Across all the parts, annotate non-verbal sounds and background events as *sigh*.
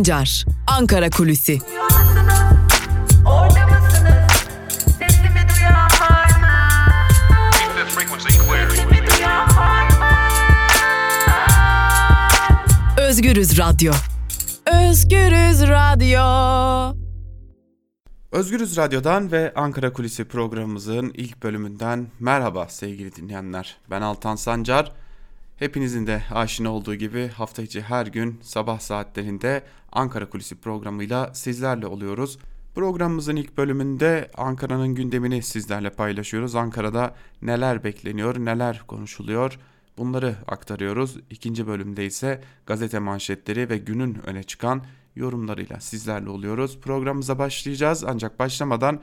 Sancar, Ankara Kulüsi. Özgürüz Radyo. Özgürüz Radyo. Özgürüz Radyo'dan ve Ankara Kulisi programımızın ilk bölümünden merhaba sevgili dinleyenler. Ben Altan Sancar. Hepinizin de aşina olduğu gibi hafta içi her gün sabah saatlerinde Ankara Kulisi programıyla sizlerle oluyoruz. Programımızın ilk bölümünde Ankara'nın gündemini sizlerle paylaşıyoruz. Ankara'da neler bekleniyor, neler konuşuluyor bunları aktarıyoruz. İkinci bölümde ise gazete manşetleri ve günün öne çıkan yorumlarıyla sizlerle oluyoruz. Programımıza başlayacağız ancak başlamadan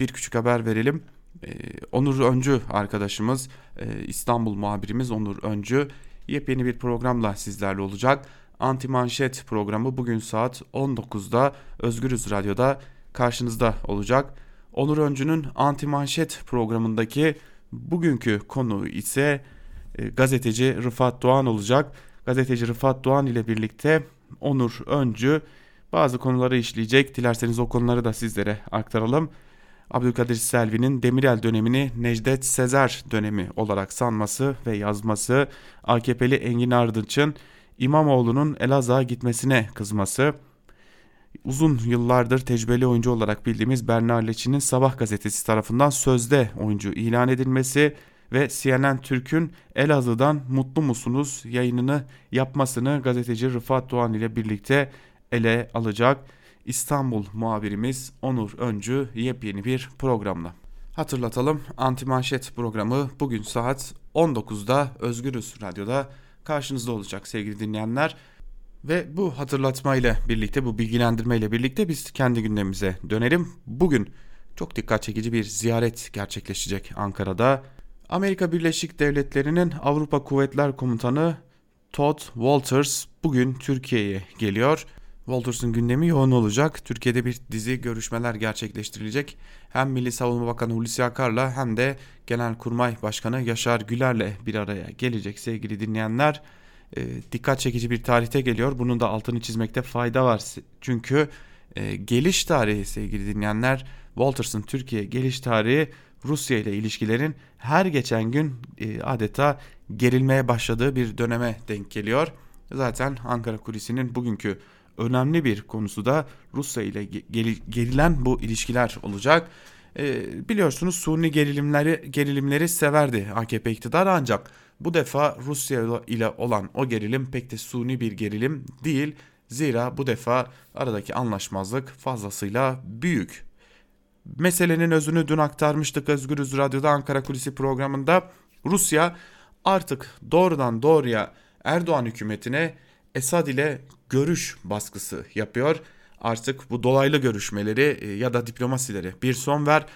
bir küçük haber verelim. E, Onur Öncü arkadaşımız e, İstanbul muhabirimiz Onur Öncü yepyeni bir programla sizlerle olacak. Anti Manşet programı bugün saat 19'da Özgürüz Radyo'da karşınızda olacak. Onur Öncü'nün Anti Manşet programındaki bugünkü konu ise e, gazeteci Rıfat Doğan olacak. Gazeteci Rıfat Doğan ile birlikte Onur Öncü bazı konuları işleyecek. Dilerseniz o konuları da sizlere aktaralım. Abdülkadir Selvi'nin Demirel dönemini Necdet Sezer dönemi olarak sanması ve yazması, AKP'li Engin Ardıç'ın İmamoğlu'nun Elazığ'a gitmesine kızması, uzun yıllardır tecrübeli oyuncu olarak bildiğimiz Berna Leçi'nin Sabah gazetesi tarafından sözde oyuncu ilan edilmesi ve CNN Türk'ün Elazığ'dan mutlu musunuz yayınını yapmasını gazeteci Rıfat Doğan ile birlikte ele alacak. İstanbul muhabirimiz Onur Öncü yepyeni bir programla. Hatırlatalım Anti Manşet programı bugün saat 19'da Özgürüz Radyo'da karşınızda olacak sevgili dinleyenler. Ve bu hatırlatmayla birlikte bu bilgilendirmeyle birlikte biz kendi gündemimize dönelim. Bugün çok dikkat çekici bir ziyaret gerçekleşecek Ankara'da. Amerika Birleşik Devletleri'nin Avrupa Kuvvetler Komutanı Todd Walters bugün Türkiye'ye geliyor. Walters'ın gündemi yoğun olacak. Türkiye'de bir dizi görüşmeler gerçekleştirilecek. Hem Milli Savunma Bakanı Hulusi Akar'la hem de Genelkurmay Başkanı Yaşar Güler'le bir araya gelecek sevgili dinleyenler. E, dikkat çekici bir tarihte geliyor. Bunun da altını çizmekte fayda var. Çünkü e, geliş tarihi sevgili dinleyenler Walters'ın Türkiye geliş tarihi Rusya ile ilişkilerin her geçen gün e, adeta gerilmeye başladığı bir döneme denk geliyor. Zaten Ankara kulisinin bugünkü önemli bir konusu da Rusya ile gerilen bu ilişkiler olacak. E, biliyorsunuz Suni gerilimleri gerilimleri severdi AKP iktidarı ancak bu defa Rusya ile olan o gerilim pek de suni bir gerilim değil. Zira bu defa aradaki anlaşmazlık fazlasıyla büyük. Meselenin özünü dün aktarmıştık Özgürüz Radyo'da Ankara Kulisi programında. Rusya artık doğrudan doğruya Erdoğan hükümetine Esad ile görüş baskısı yapıyor. Artık bu dolaylı görüşmeleri e, ya da diplomasileri bir son ver.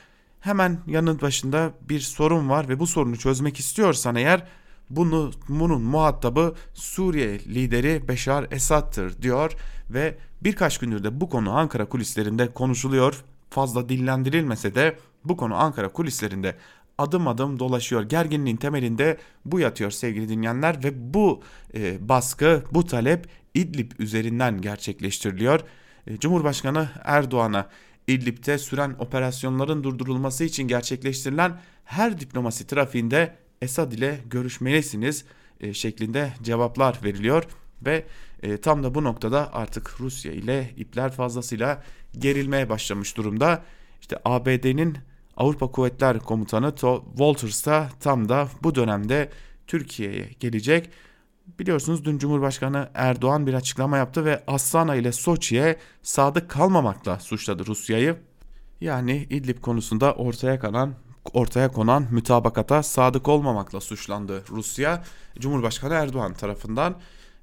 Hemen yanın başında bir sorun var ve bu sorunu çözmek istiyorsan eğer bunu bunun muhatabı Suriye lideri Beşar Esad'tır diyor ve birkaç gündür de bu konu Ankara kulislerinde konuşuluyor. Fazla dillendirilmese de bu konu Ankara kulislerinde adım adım dolaşıyor. Gerginliğin temelinde bu yatıyor sevgili dinleyenler ve bu e, baskı, bu talep İdlib üzerinden gerçekleştiriliyor. E, Cumhurbaşkanı Erdoğan'a İdlib'te süren operasyonların durdurulması için gerçekleştirilen her diplomasi trafiğinde Esad ile görüşmelisiniz e, şeklinde cevaplar veriliyor ve e, tam da bu noktada artık Rusya ile ipler fazlasıyla gerilmeye başlamış durumda. İşte ABD'nin Avrupa Kuvvetler Komutanı Walters da tam da bu dönemde Türkiye'ye gelecek. Biliyorsunuz dün Cumhurbaşkanı Erdoğan bir açıklama yaptı ve Astana ile Soçi'ye sadık kalmamakla suçladı Rusya'yı. Yani İdlib konusunda ortaya kalan ortaya konan mütabakata sadık olmamakla suçlandı Rusya Cumhurbaşkanı Erdoğan tarafından.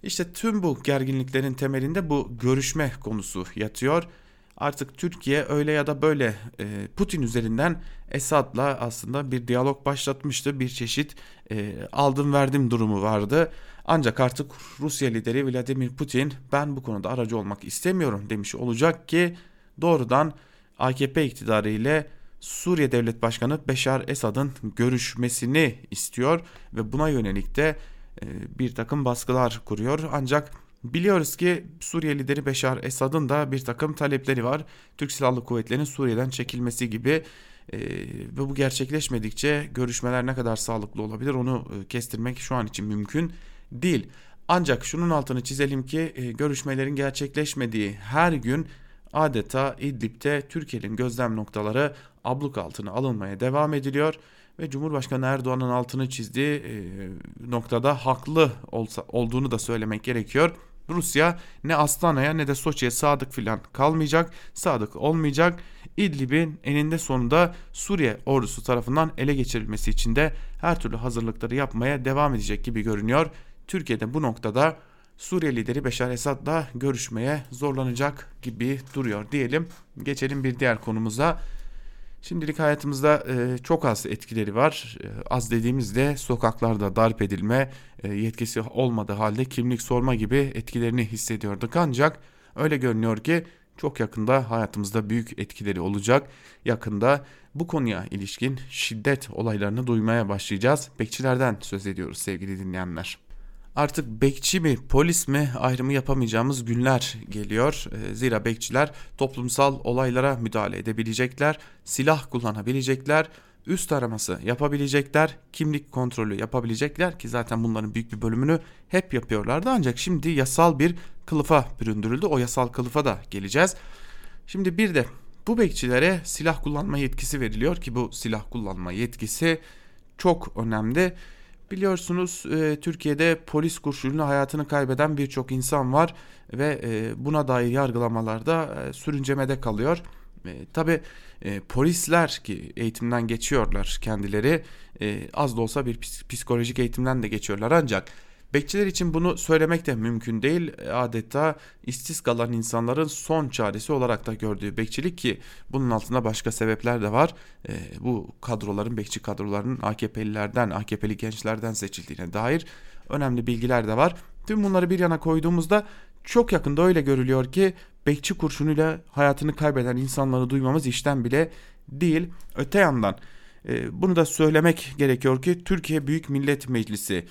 İşte tüm bu gerginliklerin temelinde bu görüşme konusu yatıyor. Artık Türkiye öyle ya da böyle e, Putin üzerinden Esad'la aslında bir diyalog başlatmıştı. Bir çeşit e, aldım verdim durumu vardı. Ancak artık Rusya lideri Vladimir Putin ben bu konuda aracı olmak istemiyorum demiş olacak ki doğrudan AKP iktidarı ile Suriye Devlet Başkanı Beşar Esad'ın görüşmesini istiyor ve buna yönelik de e, bir takım baskılar kuruyor. Ancak Biliyoruz ki Suriye lideri Beşar Esad'ın da bir takım talepleri var. Türk Silahlı Kuvvetleri'nin Suriye'den çekilmesi gibi e, ve bu gerçekleşmedikçe görüşmeler ne kadar sağlıklı olabilir onu e, kestirmek şu an için mümkün değil. Ancak şunun altını çizelim ki e, görüşmelerin gerçekleşmediği her gün adeta İdlib'de Türkiye'nin gözlem noktaları abluk altına alınmaya devam ediliyor ve Cumhurbaşkanı Erdoğan'ın altını çizdiği e, noktada haklı olsa, olduğunu da söylemek gerekiyor. Rusya ne Astana'ya ne de Soçi'ye sadık filan kalmayacak, sadık olmayacak. İdlib'in eninde sonunda Suriye ordusu tarafından ele geçirilmesi için de her türlü hazırlıkları yapmaya devam edecek gibi görünüyor. Türkiye'de bu noktada Suriye lideri Beşar Esad'la görüşmeye zorlanacak gibi duruyor diyelim. Geçelim bir diğer konumuza. Şimdilik hayatımızda e, çok az etkileri var. E, az dediğimizde sokaklarda darp edilme e, yetkisi olmadığı halde kimlik sorma gibi etkilerini hissediyorduk. Ancak öyle görünüyor ki çok yakında hayatımızda büyük etkileri olacak. Yakında bu konuya ilişkin şiddet olaylarını duymaya başlayacağız. Bekçilerden söz ediyoruz sevgili dinleyenler artık bekçi mi polis mi ayrımı yapamayacağımız günler geliyor. Ee, zira bekçiler toplumsal olaylara müdahale edebilecekler, silah kullanabilecekler, üst araması yapabilecekler, kimlik kontrolü yapabilecekler ki zaten bunların büyük bir bölümünü hep yapıyorlardı ancak şimdi yasal bir kılıfa büründürüldü. O yasal kılıfa da geleceğiz. Şimdi bir de bu bekçilere silah kullanma yetkisi veriliyor ki bu silah kullanma yetkisi çok önemli. Biliyorsunuz e, Türkiye'de polis kurşunuyla hayatını kaybeden birçok insan var ve e, buna dair yargılamalarda e, sürüncemede kalıyor. E, Tabi e, polisler ki eğitimden geçiyorlar kendileri e, az da olsa bir psikolojik eğitimden de geçiyorlar ancak Bekçiler için bunu söylemek de mümkün değil. Adeta işsiz kalan insanların son çaresi olarak da gördüğü bekçilik ki bunun altında başka sebepler de var. E, bu kadroların, bekçi kadrolarının AKP'lilerden, AKP'li gençlerden seçildiğine dair önemli bilgiler de var. Tüm bunları bir yana koyduğumuzda çok yakında öyle görülüyor ki bekçi kurşunuyla hayatını kaybeden insanları duymamız işten bile değil. Öte yandan e, bunu da söylemek gerekiyor ki Türkiye Büyük Millet Meclisi e,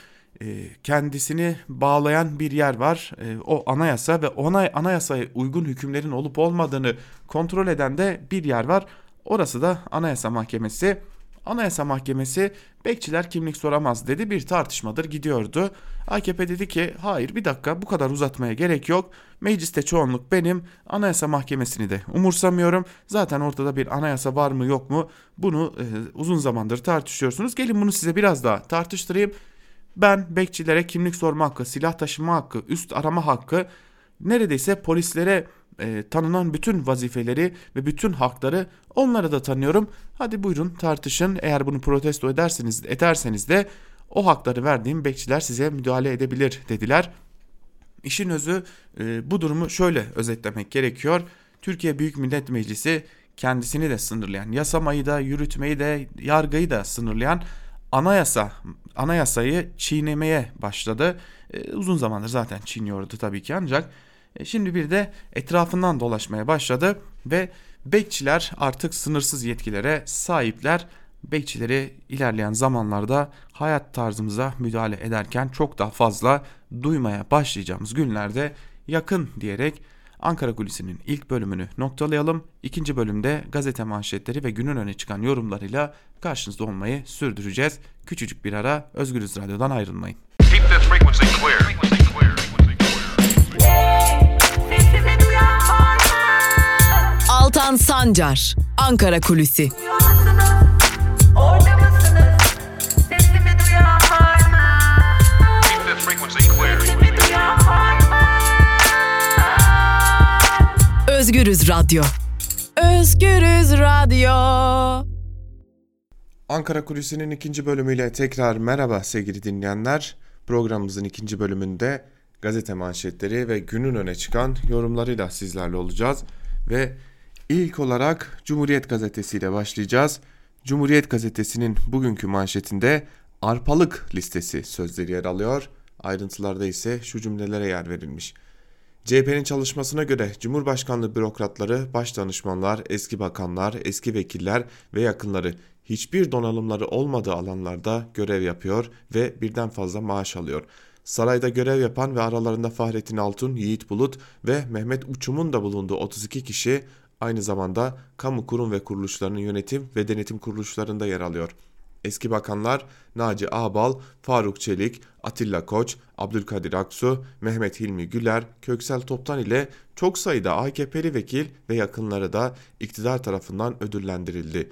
kendisini bağlayan bir yer var. E, o anayasa ve ona anayasaya uygun hükümlerin olup olmadığını kontrol eden de bir yer var. Orası da Anayasa Mahkemesi. Anayasa Mahkemesi bekçiler kimlik soramaz dedi bir tartışmadır gidiyordu. AKP dedi ki hayır bir dakika bu kadar uzatmaya gerek yok. Mecliste çoğunluk benim Anayasa Mahkemesi'ni de umursamıyorum. Zaten ortada bir anayasa var mı yok mu bunu e, uzun zamandır tartışıyorsunuz. Gelin bunu size biraz daha tartıştırayım. Ben bekçilere kimlik sorma hakkı, silah taşıma hakkı, üst arama hakkı neredeyse polislere e, tanınan bütün vazifeleri ve bütün hakları onlara da tanıyorum. Hadi buyurun tartışın. Eğer bunu protesto ederseniz ederseniz de o hakları verdiğim bekçiler size müdahale edebilir dediler. İşin özü e, bu durumu şöyle özetlemek gerekiyor. Türkiye Büyük Millet Meclisi kendisini de sınırlayan, yasamayı da, yürütmeyi de, yargıyı da sınırlayan anayasa anayasayı çiğnemeye başladı. E, uzun zamandır zaten çiğniyordu tabii ki ancak e, şimdi bir de etrafından dolaşmaya başladı ve bekçiler artık sınırsız yetkilere sahipler. Bekçileri ilerleyen zamanlarda hayat tarzımıza müdahale ederken çok daha fazla duymaya başlayacağımız günlerde yakın diyerek Ankara Kulisi'nin ilk bölümünü noktalayalım. İkinci bölümde gazete manşetleri ve günün öne çıkan yorumlarıyla karşınızda olmayı sürdüreceğiz. Küçücük bir ara Özgürüz Radyo'dan ayrılmayın. Altan Sancar, Ankara Kulüsi. Özgürüz Radyo. Özgürüz Radyo. Ankara Kulisi'nin ikinci bölümüyle tekrar merhaba sevgili dinleyenler. Programımızın ikinci bölümünde gazete manşetleri ve günün öne çıkan yorumlarıyla sizlerle olacağız. Ve ilk olarak Cumhuriyet Gazetesi ile başlayacağız. Cumhuriyet Gazetesi'nin bugünkü manşetinde arpalık listesi sözleri yer alıyor. Ayrıntılarda ise şu cümlelere yer verilmiş. CHP'nin çalışmasına göre Cumhurbaşkanlığı bürokratları, başdanışmanlar, eski bakanlar, eski vekiller ve yakınları hiçbir donanımları olmadığı alanlarda görev yapıyor ve birden fazla maaş alıyor. Sarayda görev yapan ve aralarında Fahrettin Altun, Yiğit Bulut ve Mehmet Uçum'un da bulunduğu 32 kişi aynı zamanda kamu kurum ve kuruluşlarının yönetim ve denetim kuruluşlarında yer alıyor. Eski bakanlar Naci Ağbal, Faruk Çelik, Atilla Koç, Abdülkadir Aksu, Mehmet Hilmi Güler, Köksel Toptan ile çok sayıda AKP'li vekil ve yakınları da iktidar tarafından ödüllendirildi.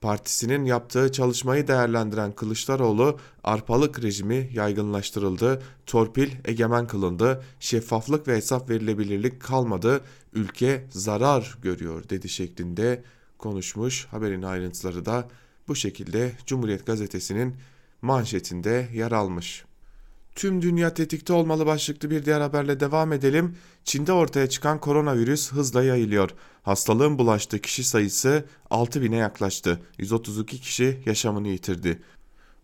Partisinin yaptığı çalışmayı değerlendiren Kılıçdaroğlu arpalık rejimi yaygınlaştırıldı, torpil egemen kılındı, şeffaflık ve hesap verilebilirlik kalmadı, ülke zarar görüyor dedi şeklinde konuşmuş. Haberin ayrıntıları da bu şekilde Cumhuriyet Gazetesi'nin manşetinde yer almış. Tüm dünya tetikte olmalı başlıklı bir diğer haberle devam edelim. Çin'de ortaya çıkan koronavirüs hızla yayılıyor. Hastalığın bulaştığı kişi sayısı 6000'e yaklaştı. 132 kişi yaşamını yitirdi.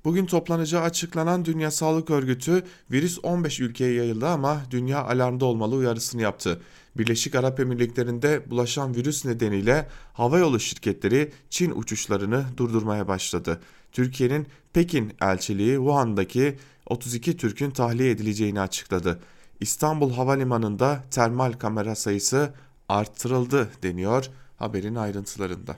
Bugün toplanacağı açıklanan Dünya Sağlık Örgütü virüs 15 ülkeye yayıldı ama dünya alarmda olmalı uyarısını yaptı. Birleşik Arap Emirlikleri'nde bulaşan virüs nedeniyle havayolu şirketleri Çin uçuşlarını durdurmaya başladı. Türkiye'nin Pekin elçiliği Wuhan'daki 32 Türk'ün tahliye edileceğini açıkladı. İstanbul Havalimanı'nda termal kamera sayısı arttırıldı deniyor haberin ayrıntılarında.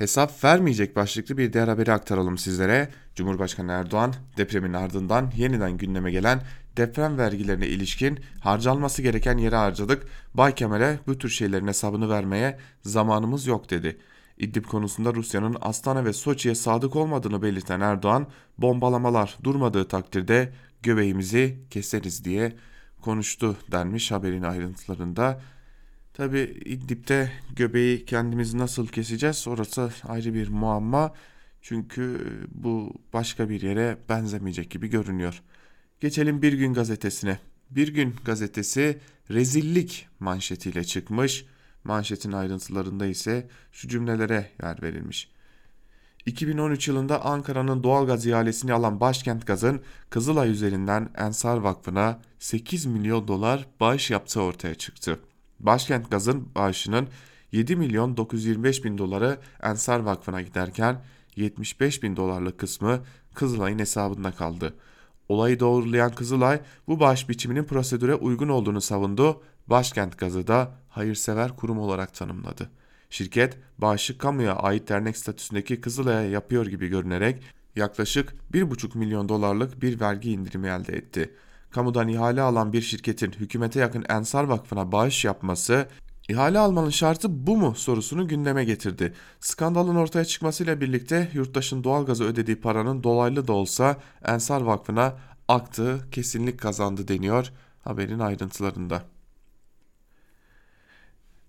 Hesap vermeyecek başlıklı bir diğer haberi aktaralım sizlere. Cumhurbaşkanı Erdoğan depremin ardından yeniden gündeme gelen deprem vergilerine ilişkin harcanması gereken yere harcadık. Bay Kemal'e bu tür şeylerin hesabını vermeye zamanımız yok dedi. İdlib konusunda Rusya'nın Astana ve Soçi'ye sadık olmadığını belirten Erdoğan, bombalamalar durmadığı takdirde göbeğimizi keseriz diye konuştu denmiş haberin ayrıntılarında. Tabi İdlib'de göbeği kendimizi nasıl keseceğiz orası ayrı bir muamma. Çünkü bu başka bir yere benzemeyecek gibi görünüyor. Geçelim Bir Gün gazetesine. Bir Gün gazetesi rezillik manşetiyle çıkmış. Manşetin ayrıntılarında ise şu cümlelere yer verilmiş. 2013 yılında Ankara'nın doğalgaz ihalesini alan Başkent Gaz'ın Kızılay üzerinden Ensar Vakfı'na 8 milyon dolar bağış yaptığı ortaya çıktı. Başkent Gaz'ın bağışının 7 milyon 925 bin doları Ensar Vakfı'na giderken 75 bin dolarlık kısmı Kızılay'ın hesabında kaldı. Olayı doğrulayan Kızılay bu bağış biçiminin prosedüre uygun olduğunu savundu. Başkent Gazı da hayırsever kurum olarak tanımladı. Şirket bağışı kamuya ait dernek statüsündeki Kızılay'a yapıyor gibi görünerek yaklaşık 1,5 milyon dolarlık bir vergi indirimi elde etti. Kamudan ihale alan bir şirketin hükümete yakın Ensar Vakfı'na bağış yapması İhale almanın şartı bu mu sorusunu gündeme getirdi. Skandalın ortaya çıkmasıyla birlikte yurttaşın doğalgaza ödediği paranın dolaylı da olsa Ensar Vakfı'na aktığı kesinlik kazandı deniyor haberin ayrıntılarında.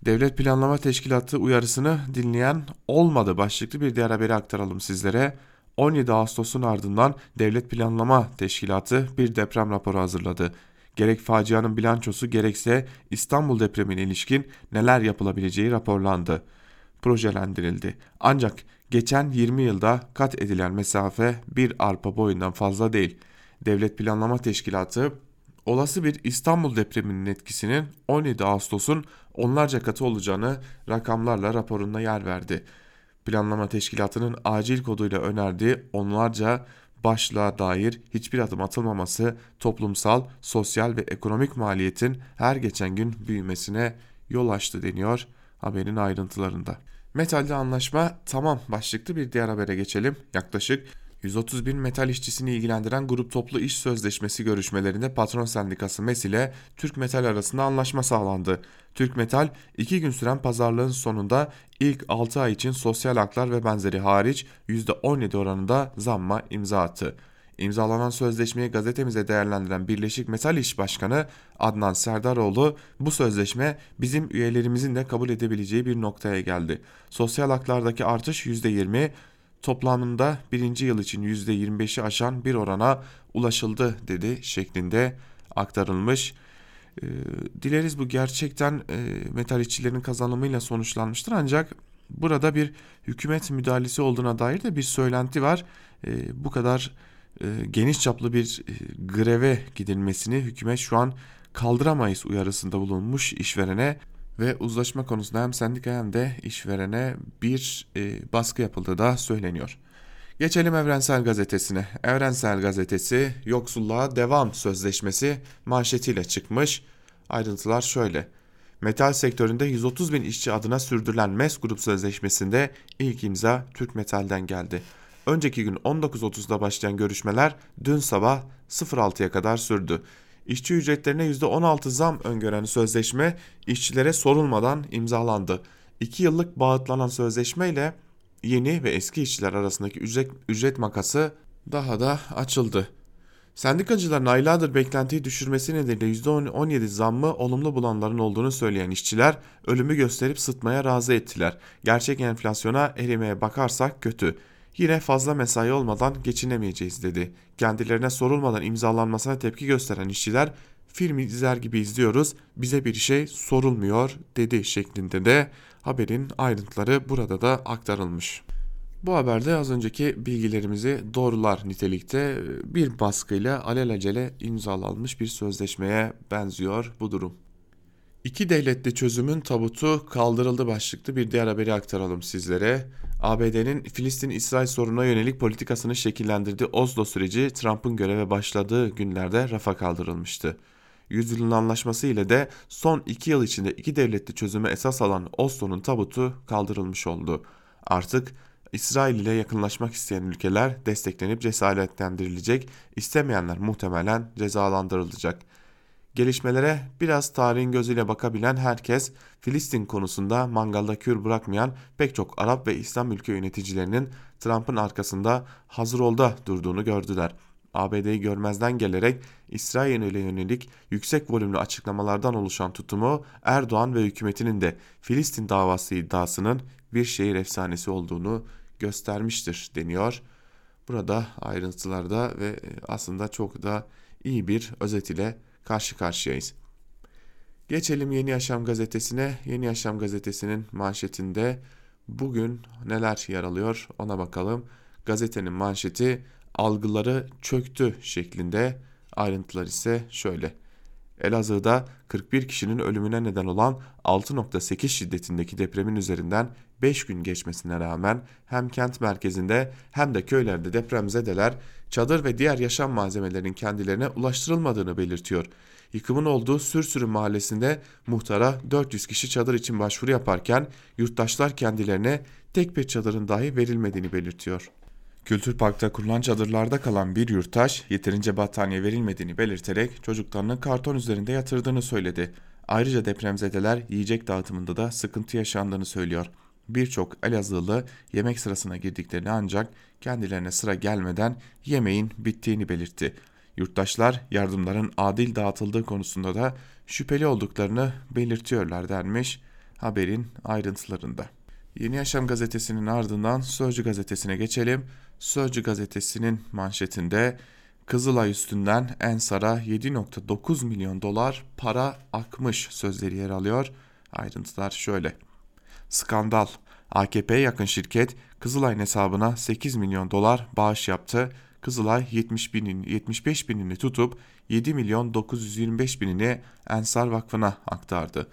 Devlet Planlama Teşkilatı uyarısını dinleyen olmadı başlıklı bir diğer haberi aktaralım sizlere. 17 Ağustos'un ardından Devlet Planlama Teşkilatı bir deprem raporu hazırladı. Gerek facianın bilançosu gerekse İstanbul depremine ilişkin neler yapılabileceği raporlandı. Projelendirildi. Ancak geçen 20 yılda kat edilen mesafe bir arpa boyundan fazla değil. Devlet Planlama Teşkilatı olası bir İstanbul depreminin etkisinin 17 Ağustos'un onlarca katı olacağını rakamlarla raporunda yer verdi. Planlama Teşkilatı'nın acil koduyla önerdiği onlarca başlığa dair hiçbir adım atılmaması toplumsal, sosyal ve ekonomik maliyetin her geçen gün büyümesine yol açtı deniyor haberin ayrıntılarında. Metalde anlaşma tamam başlıklı bir diğer habere geçelim. Yaklaşık 130 bin metal işçisini ilgilendiren grup toplu iş sözleşmesi görüşmelerinde patron sendikası MES ile Türk Metal arasında anlaşma sağlandı. Türk Metal iki gün süren pazarlığın sonunda ilk 6 ay için sosyal haklar ve benzeri hariç %17 oranında zamma imza attı. İmzalanan sözleşmeyi gazetemize değerlendiren Birleşik Metal İş Başkanı Adnan Serdaroğlu bu sözleşme bizim üyelerimizin de kabul edebileceği bir noktaya geldi. Sosyal haklardaki artış %20, toplamında birinci yıl için %25'i aşan bir orana ulaşıldı dedi şeklinde aktarılmış. E, dileriz bu gerçekten e, metal işçilerin kazanımıyla sonuçlanmıştır ancak burada bir hükümet müdahalesi olduğuna dair de bir söylenti var. E, bu kadar e, geniş çaplı bir e, greve gidilmesini hükümet şu an kaldıramayız uyarısında bulunmuş işverene ve uzlaşma konusunda hem sendika hem de işverene bir e, baskı yapıldığı da söyleniyor. Geçelim Evrensel Gazetesi'ne. Evrensel Gazetesi yoksulluğa devam sözleşmesi manşetiyle çıkmış. Ayrıntılar şöyle. Metal sektöründe 130 bin işçi adına sürdürülen MES grup sözleşmesinde ilk imza Türk Metal'den geldi. Önceki gün 19.30'da başlayan görüşmeler dün sabah 06'ya kadar sürdü. İşçi ücretlerine %16 zam öngören sözleşme işçilere sorulmadan imzalandı. 2 yıllık bağıtlanan sözleşme ile yeni ve eski işçiler arasındaki ücret, ücret makası daha da açıldı. Sendikacıların aylardır beklentiyi düşürmesi nedeniyle %17 zammı olumlu bulanların olduğunu söyleyen işçiler ölümü gösterip sıtmaya razı ettiler. Gerçek enflasyona erimeye bakarsak kötü. Yine fazla mesai olmadan geçinemeyeceğiz dedi. Kendilerine sorulmadan imzalanmasına tepki gösteren işçiler film izler gibi izliyoruz bize bir şey sorulmuyor dedi şeklinde de haberin ayrıntıları burada da aktarılmış. Bu haberde az önceki bilgilerimizi doğrular nitelikte bir baskıyla alelacele imzalanmış bir sözleşmeye benziyor bu durum. İki devletli çözümün tabutu kaldırıldı başlıklı bir diğer haberi aktaralım sizlere. ABD'nin Filistin-İsrail sorununa yönelik politikasını şekillendirdiği Oslo süreci Trump'ın göreve başladığı günlerde rafa kaldırılmıştı. Yüzyılın anlaşması ile de son iki yıl içinde iki devletli çözüme esas alan Oslo'nun tabutu kaldırılmış oldu. Artık İsrail ile yakınlaşmak isteyen ülkeler desteklenip cesaretlendirilecek, istemeyenler muhtemelen cezalandırılacak. Gelişmelere biraz tarihin gözüyle bakabilen herkes Filistin konusunda mangalda kür bırakmayan pek çok Arap ve İslam ülke yöneticilerinin Trump'ın arkasında hazır olda durduğunu gördüler. ABD'yi görmezden gelerek İsrail'e yönelik yüksek volümlü açıklamalardan oluşan tutumu Erdoğan ve hükümetinin de Filistin davası iddiasının bir şehir efsanesi olduğunu göstermiştir deniyor. Burada ayrıntılarda ve aslında çok da iyi bir özet ile karşı karşıyayız. Geçelim Yeni Yaşam gazetesine. Yeni Yaşam gazetesinin manşetinde bugün neler yer alıyor ona bakalım. Gazetenin manşeti algıları çöktü şeklinde ayrıntılar ise şöyle. Elazığ'da 41 kişinin ölümüne neden olan 6.8 şiddetindeki depremin üzerinden 5 gün geçmesine rağmen hem kent merkezinde hem de köylerde depremzedeler çadır ve diğer yaşam malzemelerinin kendilerine ulaştırılmadığını belirtiyor. Yıkımın olduğu Sürsürü mahallesinde muhtara 400 kişi çadır için başvuru yaparken yurttaşlar kendilerine tek bir çadırın dahi verilmediğini belirtiyor. Kültür Park'ta kurulan çadırlarda kalan bir yurttaş yeterince battaniye verilmediğini belirterek çocuklarını karton üzerinde yatırdığını söyledi. Ayrıca depremzedeler yiyecek dağıtımında da sıkıntı yaşandığını söylüyor. Birçok Elazığlı yemek sırasına girdiklerini ancak kendilerine sıra gelmeden yemeğin bittiğini belirtti. Yurttaşlar yardımların adil dağıtıldığı konusunda da şüpheli olduklarını belirtiyorlar denmiş haberin ayrıntılarında. Yeni Yaşam gazetesinin ardından Sözcü gazetesine geçelim. Sözcü gazetesinin manşetinde Kızılay üstünden Ensar'a 7.9 milyon dolar para akmış sözleri yer alıyor. Ayrıntılar şöyle. Skandal. AKP'ye yakın şirket Kızılay'ın hesabına 8 milyon dolar bağış yaptı. Kızılay 70 binin, 75 binini tutup 7 milyon 925 binini Ensar Vakfı'na aktardı.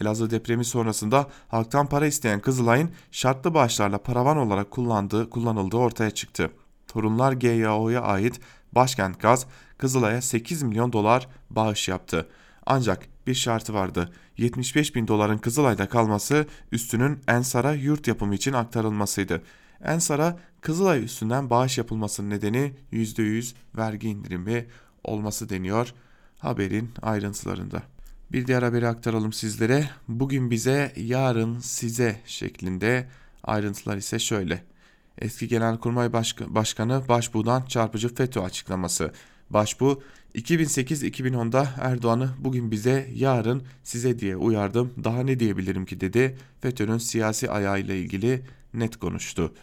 Elazığ depremi sonrasında halktan para isteyen Kızılay'ın şartlı bağışlarla paravan olarak kullandığı, kullanıldığı ortaya çıktı. Torunlar GYO'ya ait Başkent Gaz Kızılay'a 8 milyon dolar bağış yaptı. Ancak bir şartı vardı. 75 bin doların Kızılay'da kalması üstünün Ensar'a yurt yapımı için aktarılmasıydı. Ensar'a Kızılay üstünden bağış yapılmasının nedeni %100 vergi indirimi olması deniyor haberin ayrıntılarında. Bir diğer haberi aktaralım sizlere. Bugün bize, yarın size şeklinde ayrıntılar ise şöyle. Eski Genelkurmay Başk Başkanı Başbuğ'dan çarpıcı FETÖ açıklaması. Başbuğ 2008-2010'da Erdoğan'ı bugün bize yarın size diye uyardım daha ne diyebilirim ki dedi. FETÖ'nün siyasi ayağıyla ilgili net konuştu.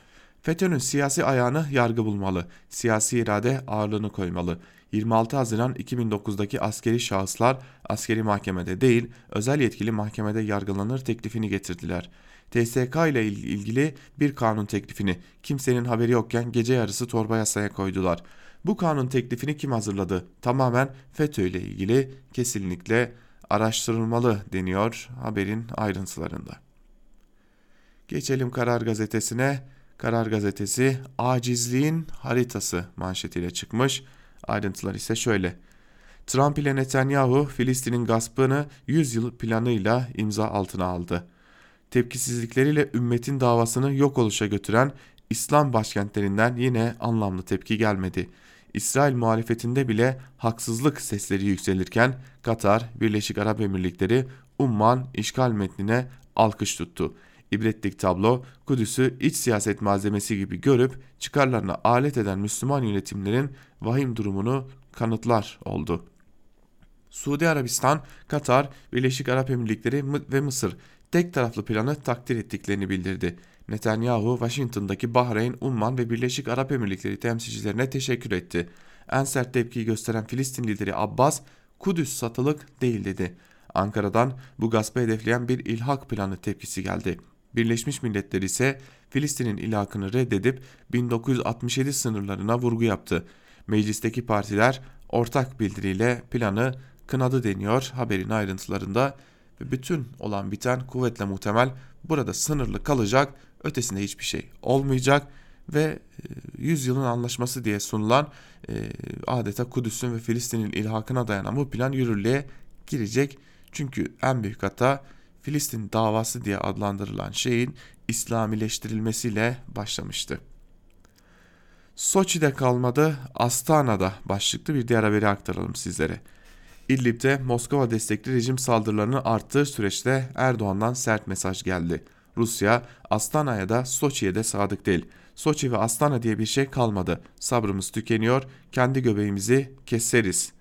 FETÖ'nün siyasi ayağını yargı bulmalı, siyasi irade ağırlığını koymalı. 26 Haziran 2009'daki askeri şahıslar askeri mahkemede değil, özel yetkili mahkemede yargılanır teklifini getirdiler. TSK ile ilgili bir kanun teklifini kimsenin haberi yokken gece yarısı torba yasaya koydular. Bu kanun teklifini kim hazırladı? Tamamen FETÖ ile ilgili kesinlikle araştırılmalı deniyor haberin ayrıntılarında. Geçelim Karar Gazetesi'ne. Karar gazetesi acizliğin haritası manşetiyle çıkmış. Ayrıntılar ise şöyle. Trump ile Netanyahu Filistin'in gaspını 100 yıl planıyla imza altına aldı. Tepkisizlikleriyle ümmetin davasını yok oluşa götüren İslam başkentlerinden yine anlamlı tepki gelmedi. İsrail muhalefetinde bile haksızlık sesleri yükselirken Katar, Birleşik Arap Emirlikleri Umman işgal metnine alkış tuttu. İbretlik tablo Kudüs'ü iç siyaset malzemesi gibi görüp çıkarlarına alet eden Müslüman yönetimlerin vahim durumunu kanıtlar oldu. Suudi Arabistan, Katar, Birleşik Arap Emirlikleri ve Mısır tek taraflı planı takdir ettiklerini bildirdi. Netanyahu, Washington'daki Bahreyn, Umman ve Birleşik Arap Emirlikleri temsilcilerine teşekkür etti. En sert tepkiyi gösteren Filistin lideri Abbas, Kudüs satılık değil dedi. Ankara'dan bu gaspı hedefleyen bir ilhak planı tepkisi geldi. Birleşmiş Milletler ise Filistin'in ilhakını reddedip 1967 sınırlarına vurgu yaptı. Meclisteki partiler ortak bildiriyle planı kınadı deniyor haberin ayrıntılarında ve bütün olan biten kuvvetle muhtemel burada sınırlı kalacak ötesinde hiçbir şey olmayacak ve 100 e, yılın anlaşması diye sunulan e, adeta Kudüs'ün ve Filistin'in ilhakına dayanan bu plan yürürlüğe girecek. Çünkü en büyük hata Filistin davası diye adlandırılan şeyin İslamileştirilmesiyle başlamıştı. Soçi'de kalmadı, Astana'da başlıklı bir diğer haberi aktaralım sizlere. İdlib'de Moskova destekli rejim saldırılarını arttığı süreçte Erdoğan'dan sert mesaj geldi. Rusya, Astana'ya da Soçi'ye de sadık değil. Soçi ve Astana diye bir şey kalmadı. Sabrımız tükeniyor, kendi göbeğimizi keseriz.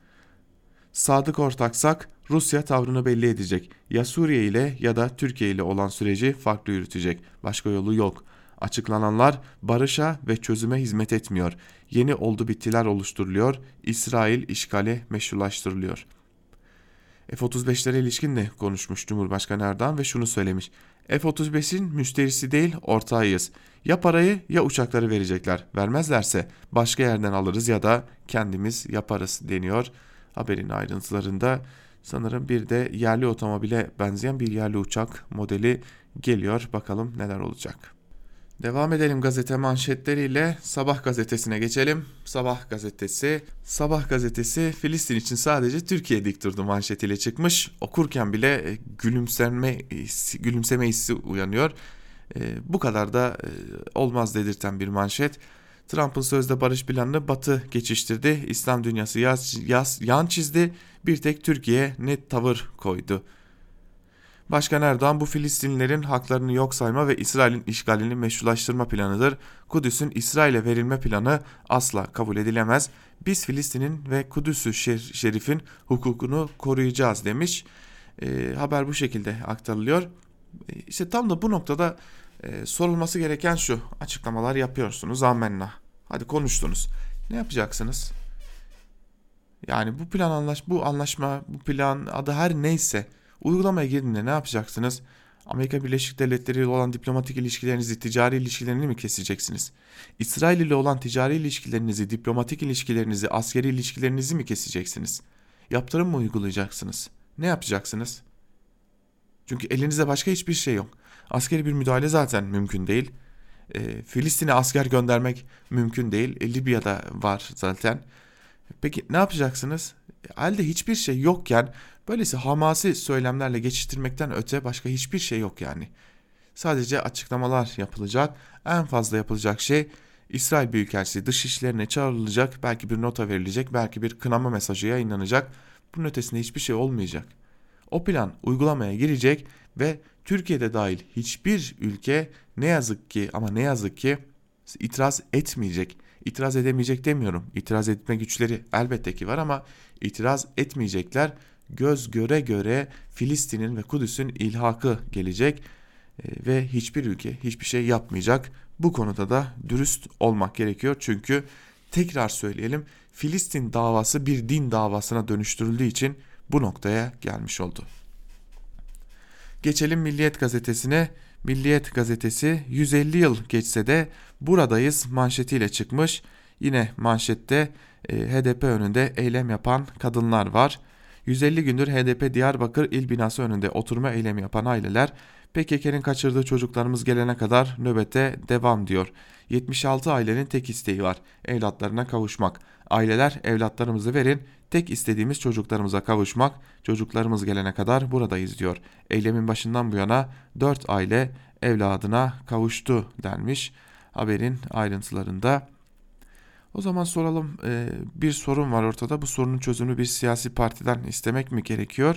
Sadık ortaksak Rusya tavrını belli edecek. Ya Suriye ile ya da Türkiye ile olan süreci farklı yürütecek. Başka yolu yok. Açıklananlar barışa ve çözüme hizmet etmiyor. Yeni oldu bittiler oluşturuluyor. İsrail işgali meşrulaştırılıyor. F-35'lere ilişkin de konuşmuş Cumhurbaşkanı Erdoğan ve şunu söylemiş. F-35'in müşterisi değil ortağıyız. Ya parayı ya uçakları verecekler. Vermezlerse başka yerden alırız ya da kendimiz yaparız deniyor. Haberin ayrıntılarında sanırım bir de yerli otomobile benzeyen bir yerli uçak modeli geliyor. Bakalım neler olacak. Devam edelim gazete manşetleriyle Sabah gazetesine geçelim. Sabah gazetesi, Sabah gazetesi Filistin için sadece Türkiye dik durdu manşetiyle çıkmış. Okurken bile e, gülümseme gülümseme hissi uyanıyor. E, bu kadar da e, olmaz dedirten bir manşet. Trump'ın sözde barış planını Batı geçiştirdi. İslam dünyası yaz, yaz, yan çizdi. Bir tek Türkiye net tavır koydu. Başkan Erdoğan bu Filistinlilerin haklarını yok sayma ve İsrail'in işgalini meşrulaştırma planıdır. Kudüs'ün İsrail'e verilme planı asla kabul edilemez. Biz Filistin'in ve Kudüs'ü şer şerifin hukukunu koruyacağız demiş. E, haber bu şekilde aktarılıyor. E, işte tam da bu noktada e, sorulması gereken şu. Açıklamalar yapıyorsunuz amenna. Hadi konuştunuz. Ne yapacaksınız? Yani bu plan anlaş bu anlaşma bu plan adı her neyse Uygulamaya girdiğinde ne yapacaksınız? Amerika Birleşik Devletleri ile olan diplomatik ilişkilerinizi, ticari ilişkilerini mi keseceksiniz? İsrail ile olan ticari ilişkilerinizi, diplomatik ilişkilerinizi, askeri ilişkilerinizi mi keseceksiniz? Yaptırım mı uygulayacaksınız? Ne yapacaksınız? Çünkü elinizde başka hiçbir şey yok. Askeri bir müdahale zaten mümkün değil. E, Filistin'e asker göndermek mümkün değil. E, Libya'da var zaten. Peki ne yapacaksınız? Elde hiçbir şey yokken böylesi hamasi söylemlerle geçiştirmekten öte başka hiçbir şey yok yani. Sadece açıklamalar yapılacak. En fazla yapılacak şey İsrail Büyükelçisi dışişlerine çağrılacak, belki bir nota verilecek, belki bir kınama mesajı yayınlanacak. Bunun ötesinde hiçbir şey olmayacak. O plan uygulamaya girecek ve Türkiye'de dahil hiçbir ülke ne yazık ki ama ne yazık ki itiraz etmeyecek. İtiraz edemeyecek demiyorum. İtiraz etme güçleri elbette ki var ama itiraz etmeyecekler. Göz göre göre Filistin'in ve Kudüs'ün ilhakı gelecek e, ve hiçbir ülke hiçbir şey yapmayacak. Bu konuda da dürüst olmak gerekiyor. Çünkü tekrar söyleyelim Filistin davası bir din davasına dönüştürüldüğü için bu noktaya gelmiş oldu. Geçelim Milliyet gazetesine. Milliyet gazetesi 150 yıl geçse de buradayız manşetiyle çıkmış. Yine manşette e, HDP önünde eylem yapan kadınlar var. 150 gündür HDP Diyarbakır il binası önünde oturma eylemi yapan aileler PKK'nin kaçırdığı çocuklarımız gelene kadar nöbete devam diyor. 76 ailenin tek isteği var. Evlatlarına kavuşmak. Aileler evlatlarımızı verin. Tek istediğimiz çocuklarımıza kavuşmak. Çocuklarımız gelene kadar buradayız diyor. Eylemin başından bu yana 4 aile evladına kavuştu denmiş. Haberin ayrıntılarında o zaman soralım e, bir sorun var ortada. Bu sorunun çözümü bir siyasi partiden istemek mi gerekiyor?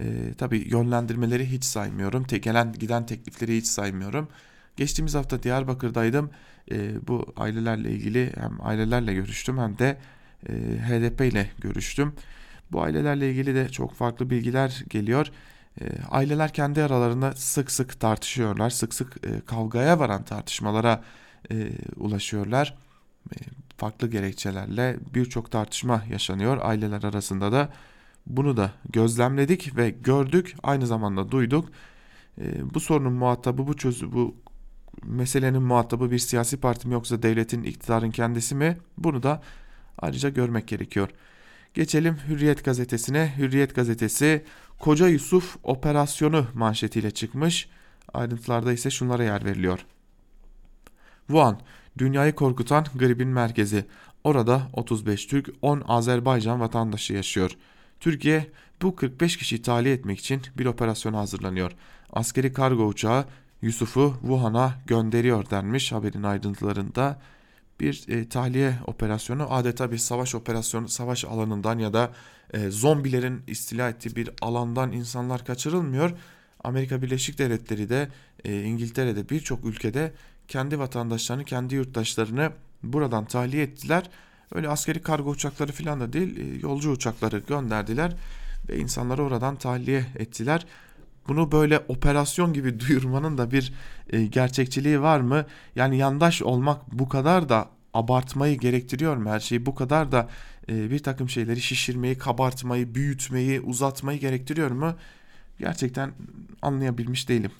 E, tabii yönlendirmeleri hiç saymıyorum. Te gelen giden teklifleri hiç saymıyorum. Geçtiğimiz hafta Diyarbakır'daydım. E, bu ailelerle ilgili hem ailelerle görüştüm hem de e, HDP ile görüştüm. Bu ailelerle ilgili de çok farklı bilgiler geliyor. E, aileler kendi aralarında sık sık tartışıyorlar. Sık sık e, kavgaya varan tartışmalara e, ulaşıyorlar. Farklı gerekçelerle birçok tartışma yaşanıyor aileler arasında da. Bunu da gözlemledik ve gördük, aynı zamanda duyduk. E, bu sorunun muhatabı, bu çözü, bu meselenin muhatabı bir siyasi parti mi yoksa devletin, iktidarın kendisi mi? Bunu da ayrıca görmek gerekiyor. Geçelim Hürriyet gazetesine. Hürriyet gazetesi Koca Yusuf operasyonu manşetiyle çıkmış. Ayrıntılarda ise şunlara yer veriliyor. Wuhan, dünyayı korkutan gripin merkezi. Orada 35 Türk, 10 Azerbaycan vatandaşı yaşıyor. Türkiye bu 45 kişiyi tahliye etmek için bir operasyona hazırlanıyor. Askeri kargo uçağı Yusuf'u Wuhan'a gönderiyor denmiş haberin ayrıntılarında. Bir e, tahliye operasyonu adeta bir savaş operasyonu, savaş alanından ya da e, zombilerin istila ettiği bir alandan insanlar kaçırılmıyor. Amerika Birleşik Devletleri de e, İngiltere'de birçok ülkede kendi vatandaşlarını, kendi yurttaşlarını buradan tahliye ettiler. Öyle askeri kargo uçakları falan da değil, e, yolcu uçakları gönderdiler ve insanları oradan tahliye ettiler. Bunu böyle operasyon gibi *laughs* duyurmanın da bir e, gerçekçiliği var mı? Yani yandaş olmak bu kadar da abartmayı gerektiriyor mu? Her şeyi bu kadar da e, bir takım şeyleri şişirmeyi, kabartmayı, büyütmeyi, uzatmayı gerektiriyor mu? Gerçekten anlayabilmiş değilim.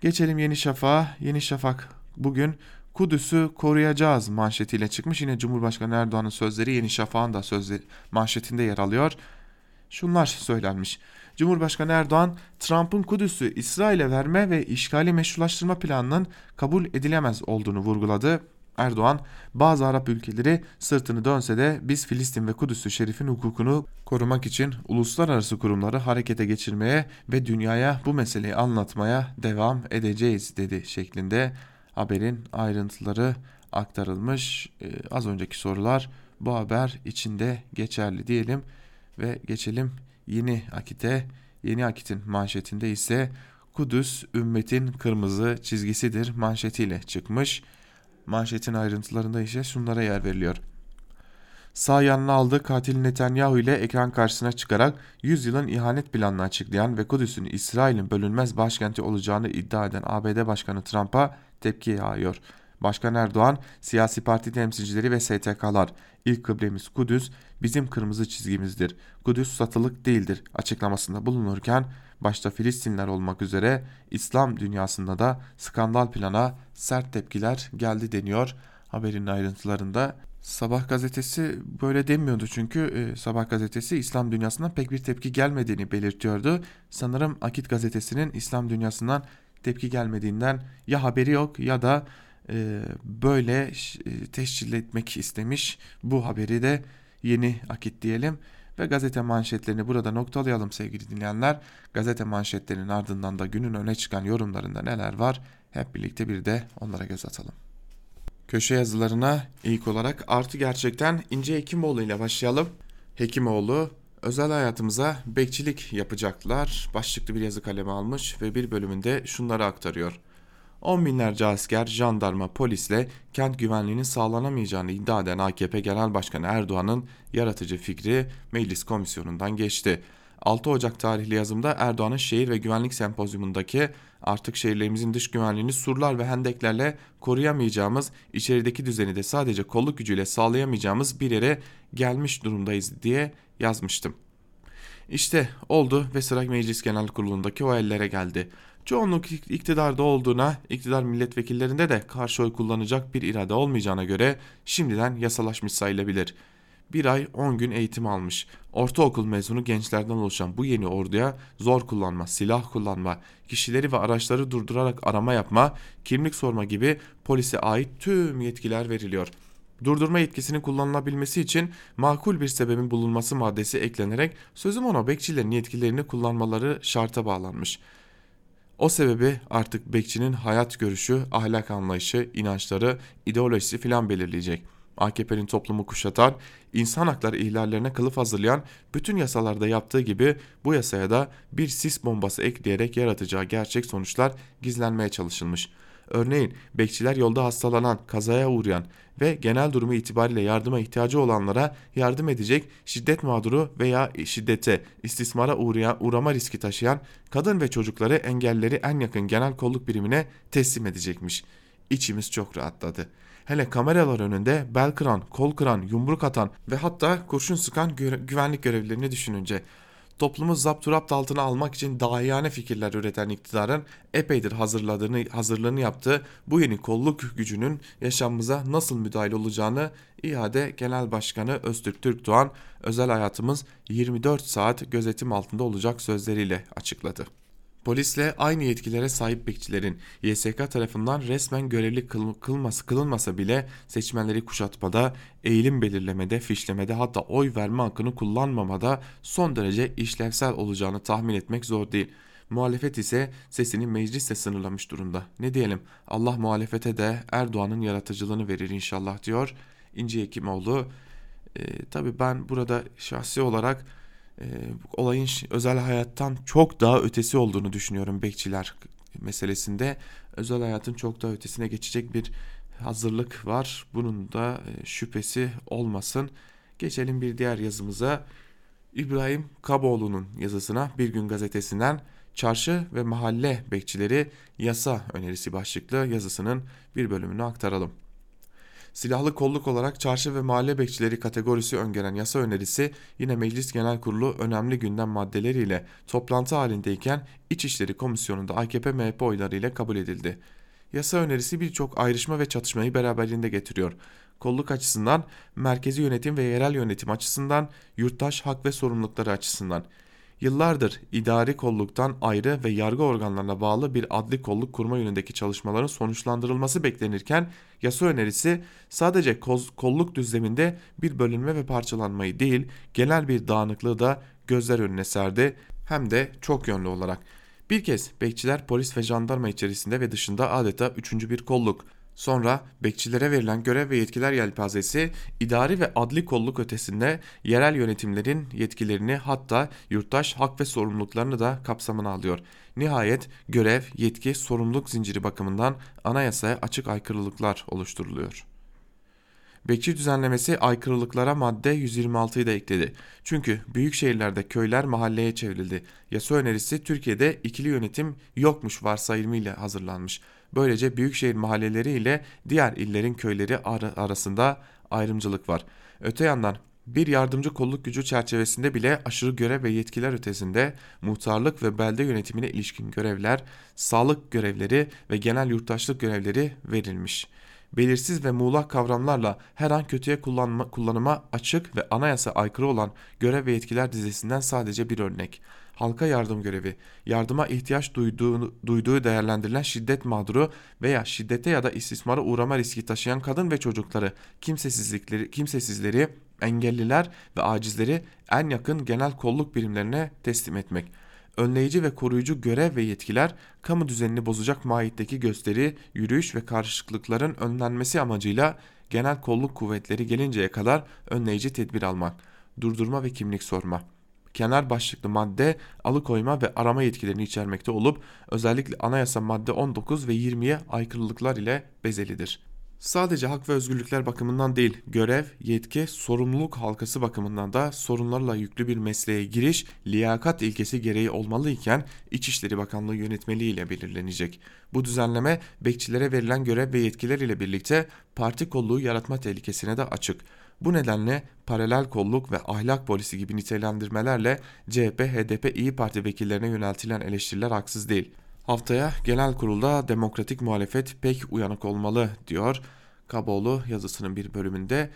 Geçelim Yeni Şafak'a. Yeni Şafak bugün Kudüs'ü koruyacağız manşetiyle çıkmış. Yine Cumhurbaşkanı Erdoğan'ın sözleri Yeni Şafak'ın da sözleri manşetinde yer alıyor. Şunlar söylenmiş. Cumhurbaşkanı Erdoğan, Trump'ın Kudüs'ü İsrail'e verme ve işgali meşrulaştırma planının kabul edilemez olduğunu vurguladı. Erdoğan, bazı Arap ülkeleri sırtını dönse de biz Filistin ve Kudüs'ü şerifin hukukunu korumak için uluslararası kurumları harekete geçirmeye ve dünyaya bu meseleyi anlatmaya devam edeceğiz dedi şeklinde haberin ayrıntıları aktarılmış. Ee, az önceki sorular bu haber içinde geçerli diyelim ve geçelim Yeni Akit'e. Yeni Akit'in manşetinde ise Kudüs ümmetin kırmızı çizgisidir manşetiyle çıkmış. Manşetin ayrıntılarında ise şunlara yer veriliyor. Sağ yanına aldığı katil Netanyahu ile ekran karşısına çıkarak 100 yılın ihanet planını açıklayan ve Kudüs'ün İsrail'in bölünmez başkenti olacağını iddia eden ABD Başkanı Trump'a tepki yağıyor. Başkan Erdoğan, siyasi parti temsilcileri ve STK'lar, ilk kıblemiz Kudüs, bizim kırmızı çizgimizdir. Kudüs satılık değildir açıklamasında bulunurken, başta Filistinler olmak üzere İslam dünyasında da skandal plana sert tepkiler geldi deniyor haberin ayrıntılarında. Sabah gazetesi böyle demiyordu çünkü e, Sabah gazetesi İslam dünyasından pek bir tepki gelmediğini belirtiyordu. Sanırım Akit gazetesinin İslam dünyasından tepki gelmediğinden ya haberi yok ya da e, böyle e, teşkil etmek istemiş. Bu haberi de yeni akit diyelim ve gazete manşetlerini burada noktalayalım sevgili dinleyenler. Gazete manşetlerinin ardından da günün öne çıkan yorumlarında neler var hep birlikte bir de onlara göz atalım. Köşe yazılarına ilk olarak artı gerçekten İnce Hekimoğlu ile başlayalım. Hekimoğlu özel hayatımıza bekçilik yapacaklar başlıklı bir yazı kalemi almış ve bir bölümünde şunları aktarıyor. On binlerce asker, jandarma, polisle kent güvenliğinin sağlanamayacağını iddia eden AKP Genel Başkanı Erdoğan'ın yaratıcı fikri meclis komisyonundan geçti. 6 Ocak tarihli yazımda Erdoğan'ın şehir ve güvenlik sempozyumundaki artık şehirlerimizin dış güvenliğini surlar ve hendeklerle koruyamayacağımız, içerideki düzeni de sadece kolluk gücüyle sağlayamayacağımız bir yere gelmiş durumdayız diye yazmıştım. İşte oldu ve sıra Meclis Genel Kurulu'ndaki o ellere geldi. Çoğunluk iktidarda olduğuna, iktidar milletvekillerinde de karşı oy kullanacak bir irade olmayacağına göre şimdiden yasalaşmış sayılabilir. bir ay 10 gün eğitim almış. Ortaokul mezunu gençlerden oluşan bu yeni orduya zor kullanma, silah kullanma, kişileri ve araçları durdurarak arama yapma, kimlik sorma gibi polise ait tüm yetkiler veriliyor. Durdurma yetkisinin kullanılabilmesi için makul bir sebebin bulunması maddesi eklenerek sözüm ona bekçilerin yetkilerini kullanmaları şarta bağlanmış.'' O sebebi artık bekçinin hayat görüşü, ahlak anlayışı, inançları, ideolojisi filan belirleyecek. AKP'nin toplumu kuşatan, insan hakları ihlallerine kılıf hazırlayan bütün yasalarda yaptığı gibi bu yasaya da bir sis bombası ekleyerek yaratacağı gerçek sonuçlar gizlenmeye çalışılmış.'' Örneğin bekçiler yolda hastalanan, kazaya uğrayan ve genel durumu itibariyle yardıma ihtiyacı olanlara yardım edecek şiddet mağduru veya şiddete, istismara uğrayan, uğrama riski taşıyan kadın ve çocukları engelleri en yakın genel kolluk birimine teslim edecekmiş. İçimiz çok rahatladı. Hele kameralar önünde bel kıran, kol kıran, yumruk atan ve hatta kurşun sıkan güvenlik görevlilerini düşününce toplumu zapturapt altına almak için dahiyane fikirler üreten iktidarın epeydir hazırladığını, hazırlığını yaptığı bu yeni kolluk gücünün yaşamımıza nasıl müdahil olacağını İHA'de Genel Başkanı Öztürk Türkdoğan özel hayatımız 24 saat gözetim altında olacak sözleriyle açıkladı. Polisle aynı yetkilere sahip bekçilerin YSK tarafından resmen görevli kılması kılınmasa bile seçmenleri kuşatmada, eğilim belirlemede, fişlemede hatta oy verme hakkını kullanmamada son derece işlevsel olacağını tahmin etmek zor değil. Muhalefet ise sesini mecliste sınırlamış durumda. Ne diyelim Allah muhalefete de Erdoğan'ın yaratıcılığını verir inşallah diyor İnci Hekimoğlu. Ee, tabii ben burada şahsi olarak e, olayın özel hayattan çok daha ötesi olduğunu düşünüyorum bekçiler meselesinde. Özel hayatın çok daha ötesine geçecek bir hazırlık var. Bunun da e, şüphesi olmasın. Geçelim bir diğer yazımıza. İbrahim Kaboğlu'nun yazısına Bir Gün Gazetesi'nden Çarşı ve Mahalle Bekçileri Yasa Önerisi başlıklı yazısının bir bölümünü aktaralım. Silahlı kolluk olarak çarşı ve mahalle bekçileri kategorisi öngören yasa önerisi yine Meclis Genel Kurulu önemli gündem maddeleriyle toplantı halindeyken İçişleri Komisyonu'nda AKP MHP oylarıyla kabul edildi. Yasa önerisi birçok ayrışma ve çatışmayı beraberliğinde getiriyor. Kolluk açısından, merkezi yönetim ve yerel yönetim açısından, yurttaş hak ve sorumlulukları açısından. Yıllardır idari kolluktan ayrı ve yargı organlarına bağlı bir adli kolluk kurma yönündeki çalışmaların sonuçlandırılması beklenirken yasa önerisi sadece kolluk düzleminde bir bölünme ve parçalanmayı değil genel bir dağınıklığı da gözler önüne serdi hem de çok yönlü olarak. Bir kez bekçiler polis ve jandarma içerisinde ve dışında adeta üçüncü bir kolluk Sonra bekçilere verilen görev ve yetkiler yelpazesi idari ve adli kolluk ötesinde yerel yönetimlerin yetkilerini hatta yurttaş hak ve sorumluluklarını da kapsamına alıyor. Nihayet görev, yetki, sorumluluk zinciri bakımından anayasaya açık aykırılıklar oluşturuluyor. Bekçi düzenlemesi aykırılıklara madde 126'yı da ekledi. Çünkü büyük şehirlerde köyler mahalleye çevrildi. Yasa önerisi Türkiye'de ikili yönetim yokmuş varsayımıyla hazırlanmış. Böylece büyükşehir mahalleleri ile diğer illerin köyleri ar arasında ayrımcılık var. Öte yandan bir yardımcı kolluk gücü çerçevesinde bile aşırı görev ve yetkiler ötesinde muhtarlık ve belde yönetimine ilişkin görevler, sağlık görevleri ve genel yurttaşlık görevleri verilmiş. Belirsiz ve muğlak kavramlarla her an kötüye kullanma, kullanıma açık ve anayasa aykırı olan görev ve yetkiler dizisinden sadece bir örnek halka yardım görevi, yardıma ihtiyaç duyduğu, duyduğu değerlendirilen şiddet mağduru veya şiddete ya da istismara uğrama riski taşıyan kadın ve çocukları, kimsesizlikleri, kimsesizleri, engelliler ve acizleri en yakın genel kolluk birimlerine teslim etmek. Önleyici ve koruyucu görev ve yetkiler, kamu düzenini bozacak mahiyetteki gösteri, yürüyüş ve karışıklıkların önlenmesi amacıyla genel kolluk kuvvetleri gelinceye kadar önleyici tedbir almak, durdurma ve kimlik sorma.'' Kenar başlıklı madde alıkoyma ve arama yetkilerini içermekte olup özellikle anayasa madde 19 ve 20'ye aykırılıklar ile bezelidir. Sadece hak ve özgürlükler bakımından değil, görev, yetki, sorumluluk halkası bakımından da sorunlarla yüklü bir mesleğe giriş liyakat ilkesi gereği olmalı iken İçişleri Bakanlığı yönetmeliği ile belirlenecek. Bu düzenleme bekçilere verilen görev ve yetkiler ile birlikte parti kolluğu yaratma tehlikesine de açık. Bu nedenle paralel kolluk ve ahlak polisi gibi nitelendirmelerle CHP, HDP, İyi Parti vekillerine yöneltilen eleştiriler haksız değil. Haftaya genel kurulda demokratik muhalefet pek uyanık olmalı diyor Kaboğlu yazısının bir bölümünde.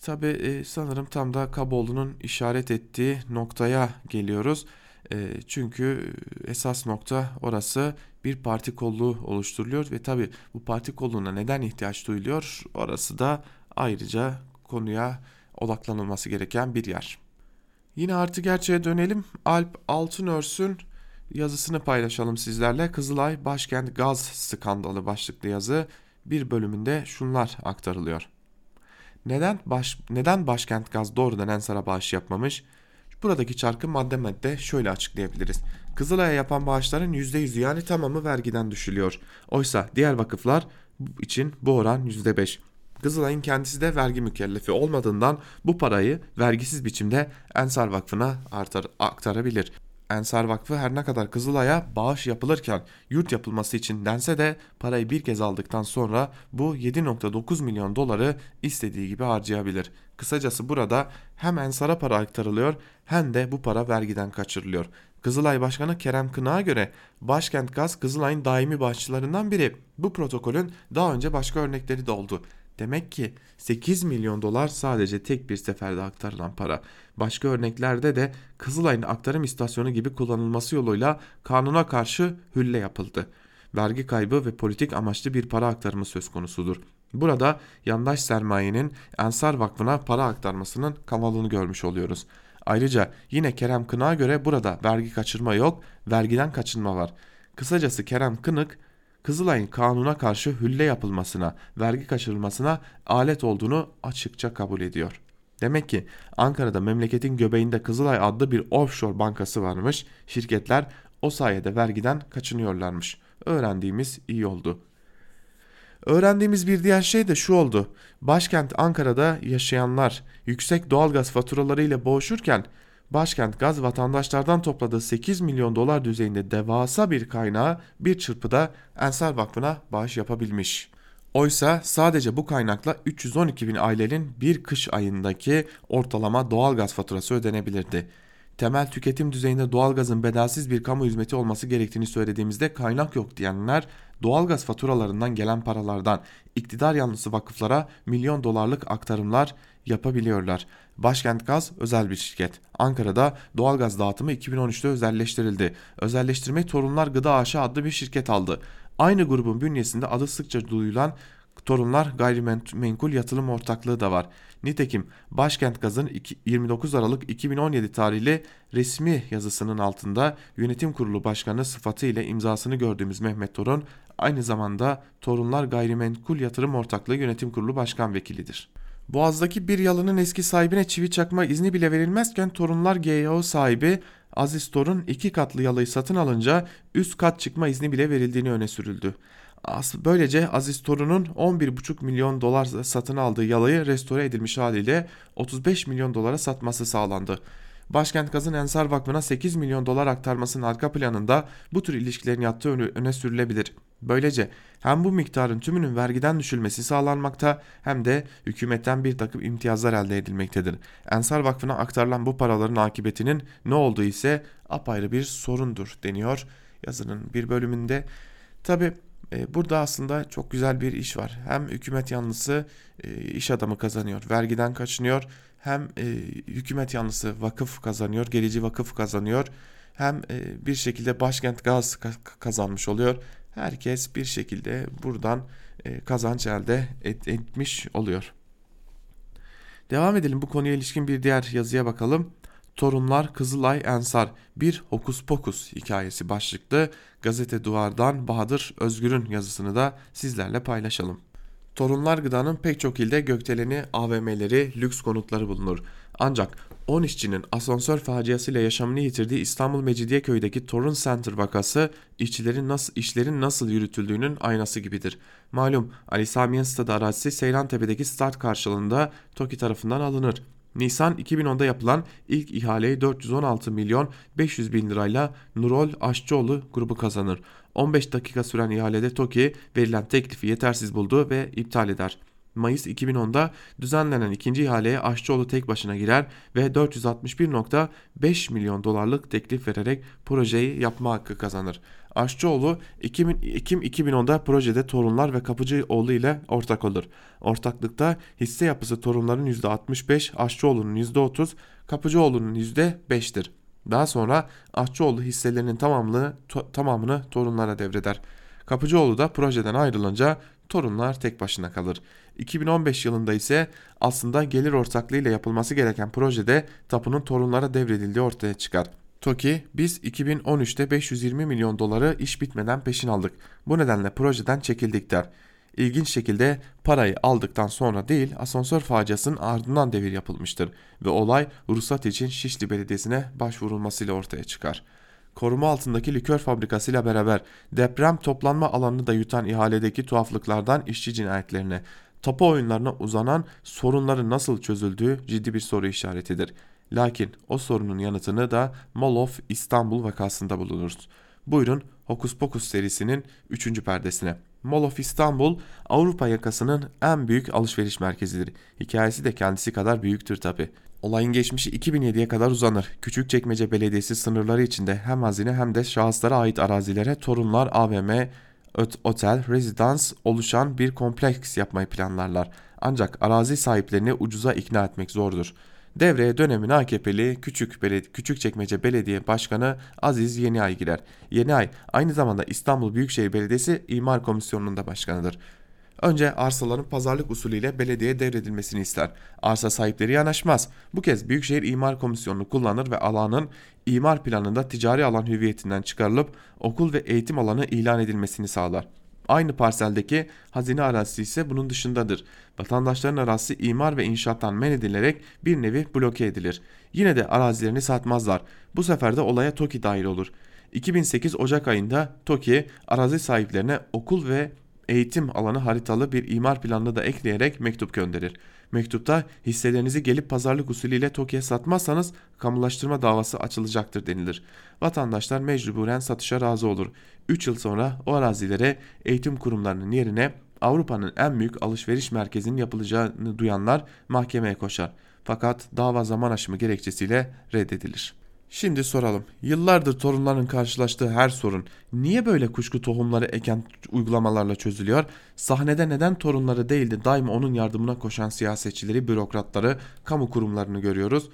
Tabi e, sanırım tam da Kaboğlu'nun işaret ettiği noktaya geliyoruz. E, çünkü esas nokta orası bir parti kolluğu oluşturuluyor ve tabi bu parti kolluğuna neden ihtiyaç duyuluyor orası da ayrıca konuya odaklanılması gereken bir yer. Yine artı gerçeğe dönelim. Alp Altınörs'ün yazısını paylaşalım sizlerle. Kızılay Başkent Gaz Skandalı başlıklı yazı bir bölümünde şunlar aktarılıyor. Neden baş, neden Başkent Gaz doğrudan Ensar'a bağış yapmamış? Buradaki çarkı madde madde şöyle açıklayabiliriz. Kızılay'a yapan bağışların %100'ü yani tamamı vergiden düşülüyor. Oysa diğer vakıflar için bu oran %5. Kızılay'ın kendisi de vergi mükellefi olmadığından bu parayı vergisiz biçimde Ensar Vakfı'na artar, aktarabilir. Ensar Vakfı her ne kadar Kızılay'a bağış yapılırken yurt yapılması için dense de parayı bir kez aldıktan sonra bu 7.9 milyon doları istediği gibi harcayabilir. Kısacası burada hem Ensar'a para aktarılıyor hem de bu para vergiden kaçırılıyor. Kızılay Başkanı Kerem Kınak'a göre Başkent Gaz Kızılay'ın daimi bağışçılarından biri. Bu protokolün daha önce başka örnekleri de oldu. Demek ki 8 milyon dolar sadece tek bir seferde aktarılan para. Başka örneklerde de Kızılay'ın aktarım istasyonu gibi kullanılması yoluyla kanuna karşı hülle yapıldı. Vergi kaybı ve politik amaçlı bir para aktarımı söz konusudur. Burada yandaş sermayenin Ensar Vakfı'na para aktarmasının kanalını görmüş oluyoruz. Ayrıca yine Kerem Kınak'a göre burada vergi kaçırma yok, vergiden kaçınma var. Kısacası Kerem Kınık Kızılay'ın kanuna karşı hülle yapılmasına, vergi kaçırılmasına alet olduğunu açıkça kabul ediyor. Demek ki Ankara'da memleketin göbeğinde Kızılay adlı bir offshore bankası varmış. Şirketler o sayede vergiden kaçınıyorlarmış. Öğrendiğimiz iyi oldu. Öğrendiğimiz bir diğer şey de şu oldu. Başkent Ankara'da yaşayanlar yüksek doğalgaz faturaları ile boğuşurken Başkent Gaz vatandaşlardan topladığı 8 milyon dolar düzeyinde devasa bir kaynağı bir çırpıda Ensar Vakfı'na bağış yapabilmiş. Oysa sadece bu kaynakla 312 bin ailenin bir kış ayındaki ortalama doğalgaz faturası ödenebilirdi. Temel tüketim düzeyinde doğalgazın bedelsiz bir kamu hizmeti olması gerektiğini söylediğimizde kaynak yok diyenler doğalgaz faturalarından gelen paralardan iktidar yanlısı vakıflara milyon dolarlık aktarımlar yapabiliyorlar. Başkent Gaz özel bir şirket. Ankara'da doğalgaz dağıtımı 2013'te özelleştirildi. Özelleştirme Torunlar Gıda AŞ adlı bir şirket aldı. Aynı grubun bünyesinde adı sıkça duyulan Torunlar Gayrimenkul Yatırım Ortaklığı da var. Nitekim Başkent Gaz'ın 29 Aralık 2017 tarihli resmi yazısının altında yönetim kurulu başkanı sıfatıyla imzasını gördüğümüz Mehmet Torun aynı zamanda Torunlar Gayrimenkul Yatırım Ortaklığı yönetim kurulu başkan vekilidir. Boğaz'daki bir yalının eski sahibine çivi çakma izni bile verilmezken Torunlar GYO sahibi Aziz Torun iki katlı yalıyı satın alınca üst kat çıkma izni bile verildiğini öne sürüldü. Böylece Aziz Torun'un 11,5 milyon dolar satın aldığı yalayı restore edilmiş haliyle 35 milyon dolara satması sağlandı. Başkent Gaz'ın Ensar Vakfı'na 8 milyon dolar aktarmasının arka planında bu tür ilişkilerin yattığı öne sürülebilir. Böylece hem bu miktarın tümünün vergiden düşülmesi sağlanmakta hem de hükümetten bir takım imtiyazlar elde edilmektedir. Ensar Vakfı'na aktarılan bu paraların akıbetinin ne olduğu ise apayrı bir sorundur deniyor yazının bir bölümünde. Tabi e, burada aslında çok güzel bir iş var. Hem hükümet yanlısı e, iş adamı kazanıyor, vergiden kaçınıyor. Hem e, hükümet yanlısı vakıf kazanıyor, gerici vakıf kazanıyor. Hem bir şekilde başkent gaz kazanmış oluyor. Herkes bir şekilde buradan kazanç elde etmiş oluyor. Devam edelim bu konuya ilişkin bir diğer yazıya bakalım. Torunlar Kızılay Ensar bir hokus pokus hikayesi başlıklı gazete duvardan Bahadır Özgür'ün yazısını da sizlerle paylaşalım. Torunlar Gıda'nın pek çok ilde gökdeleni, AVM'leri, lüks konutları bulunur. Ancak 10 işçinin asansör faciasıyla yaşamını yitirdiği İstanbul Mecidiyeköy'deki Torun Center vakası işçilerin nasıl, işlerin nasıl yürütüldüğünün aynası gibidir. Malum Ali Samiyen Stadı arazisi Seyrantepe'deki start karşılığında TOKİ tarafından alınır. Nisan 2010'da yapılan ilk ihaleyi 416 milyon 500 bin lirayla Nurol Aşçıoğlu grubu kazanır. 15 dakika süren ihalede TOKİ verilen teklifi yetersiz buldu ve iptal eder. Mayıs 2010'da düzenlenen ikinci ihaleye Aşçıoğlu tek başına girer ve 461.5 milyon dolarlık teklif vererek projeyi yapma hakkı kazanır. Aşçıoğlu Ekim, Ekim 2010'da projede Torunlar ve Kapıcıoğlu ile ortak olur. Ortaklıkta hisse yapısı Torunların %65, Aşçıoğlu'nun %30, Kapıcıoğlu'nun %5'tir. Daha sonra Aşçıoğlu hisselerinin tamamını, to, tamamını torunlara devreder. Kapıcıoğlu da projeden ayrılınca torunlar tek başına kalır. 2015 yılında ise aslında gelir ortaklığıyla yapılması gereken projede tapunun torunlara devredildiği ortaya çıkar. TOKİ biz 2013'te 520 milyon doları iş bitmeden peşin aldık. Bu nedenle projeden çekildik der. İlginç şekilde parayı aldıktan sonra değil asansör faciasının ardından devir yapılmıştır ve olay ruhsat için Şişli Belediyesi'ne başvurulmasıyla ortaya çıkar. Koruma altındaki likör fabrikasıyla beraber deprem toplanma alanını da yutan ihaledeki tuhaflıklardan işçi cinayetlerine, tapu oyunlarına uzanan sorunların nasıl çözüldüğü ciddi bir soru işaretidir. Lakin o sorunun yanıtını da Mall İstanbul vakasında bulunuruz. Buyurun Hokus Pokus serisinin 3. perdesine. Mall of İstanbul Avrupa yakasının en büyük alışveriş merkezidir. Hikayesi de kendisi kadar büyüktür tabi. Olayın geçmişi 2007'ye kadar uzanır. Küçükçekmece Belediyesi sınırları içinde hem hazine hem de şahıslara ait arazilere torunlar AVM, otel, rezidans oluşan bir kompleks yapmayı planlarlar. Ancak arazi sahiplerini ucuza ikna etmek zordur. Devreye dönemin AKP'li Küçük Beledi Küçükçekmece Belediye Başkanı Aziz Yeniay girer. Yeniay aynı zamanda İstanbul Büyükşehir Belediyesi İmar Komisyonu'nun da başkanıdır. Önce arsaların pazarlık usulüyle belediyeye devredilmesini ister. Arsa sahipleri yanaşmaz. Bu kez Büyükşehir İmar Komisyonu'nu kullanır ve alanın imar planında ticari alan hüviyetinden çıkarılıp okul ve eğitim alanı ilan edilmesini sağlar. Aynı parseldeki hazine arazisi ise bunun dışındadır. Vatandaşların arazisi imar ve inşaattan men edilerek bir nevi bloke edilir. Yine de arazilerini satmazlar. Bu sefer de olaya TOKİ dahil olur. 2008 Ocak ayında TOKİ arazi sahiplerine okul ve eğitim alanı haritalı bir imar planını da ekleyerek mektup gönderir. Mektupta hisselerinizi gelip pazarlık usulüyle TOKİ'ye satmazsanız kamulaştırma davası açılacaktır denilir. Vatandaşlar mecburen satışa razı olur. 3 yıl sonra o arazilere eğitim kurumlarının yerine Avrupa'nın en büyük alışveriş merkezinin yapılacağını duyanlar mahkemeye koşar. Fakat dava zaman aşımı gerekçesiyle reddedilir. Şimdi soralım. Yıllardır torunların karşılaştığı her sorun niye böyle kuşku tohumları eken uygulamalarla çözülüyor? Sahnede neden torunları değil de daima onun yardımına koşan siyasetçileri, bürokratları, kamu kurumlarını görüyoruz?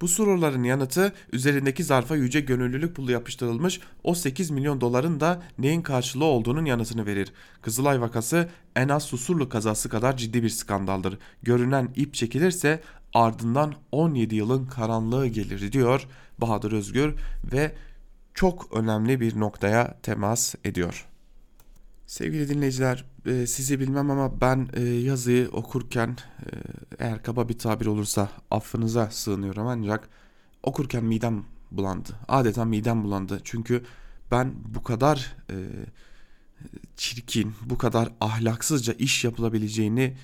Bu soruların yanıtı üzerindeki zarfa yüce gönüllülük pulu yapıştırılmış o 8 milyon doların da neyin karşılığı olduğunun yanıtını verir. Kızılay vakası en az Susurlu kazası kadar ciddi bir skandaldır. Görünen ip çekilirse ardından 17 yılın karanlığı gelir diyor Bahadır Özgür ve çok önemli bir noktaya temas ediyor. Sevgili dinleyiciler e, sizi bilmem ama ben e, yazıyı okurken e, eğer kaba bir tabir olursa affınıza sığınıyorum ancak okurken midem bulandı. Adeta midem bulandı çünkü ben bu kadar çirkin, bu kadar ahlaksızca iş yapılabileceğini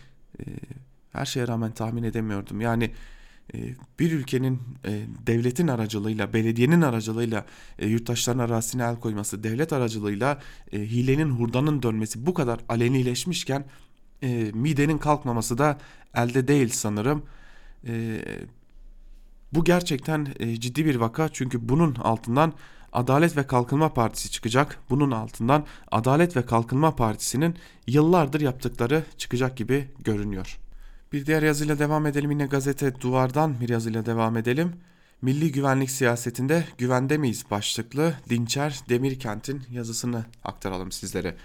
her şeye rağmen tahmin edemiyordum. Yani bir ülkenin e, devletin aracılığıyla, belediyenin aracılığıyla e, yurttaşların arazisine el koyması, devlet aracılığıyla hilenin hurdanın dönmesi bu kadar alenileşmişken midenin kalkmaması da elde değil sanırım. Bu gerçekten ciddi bir vaka çünkü bunun altından Adalet ve Kalkınma Partisi çıkacak. Bunun altından Adalet ve Kalkınma Partisi'nin yıllardır yaptıkları çıkacak gibi görünüyor. Bir diğer yazıyla devam edelim yine gazete Duvar'dan bir yazıyla devam edelim. Milli güvenlik siyasetinde güvende miyiz başlıklı Dinçer Demirkent'in yazısını aktaralım sizlere.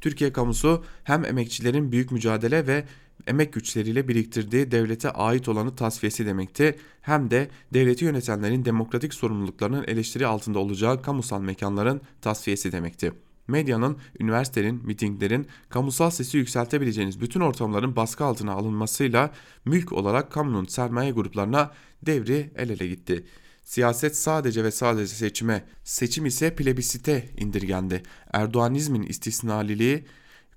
Türkiye kamusu hem emekçilerin büyük mücadele ve emek güçleriyle biriktirdiği devlete ait olanı tasfiyesi demekti hem de devleti yönetenlerin demokratik sorumluluklarının eleştiri altında olacağı kamusal mekanların tasfiyesi demekti medyanın, üniversitenin, mitinglerin, kamusal sesi yükseltebileceğiniz bütün ortamların baskı altına alınmasıyla mülk olarak kamunun sermaye gruplarına devri el ele gitti. Siyaset sadece ve sadece seçime, seçim ise plebisite indirgendi. Erdoğanizmin istisnaliliği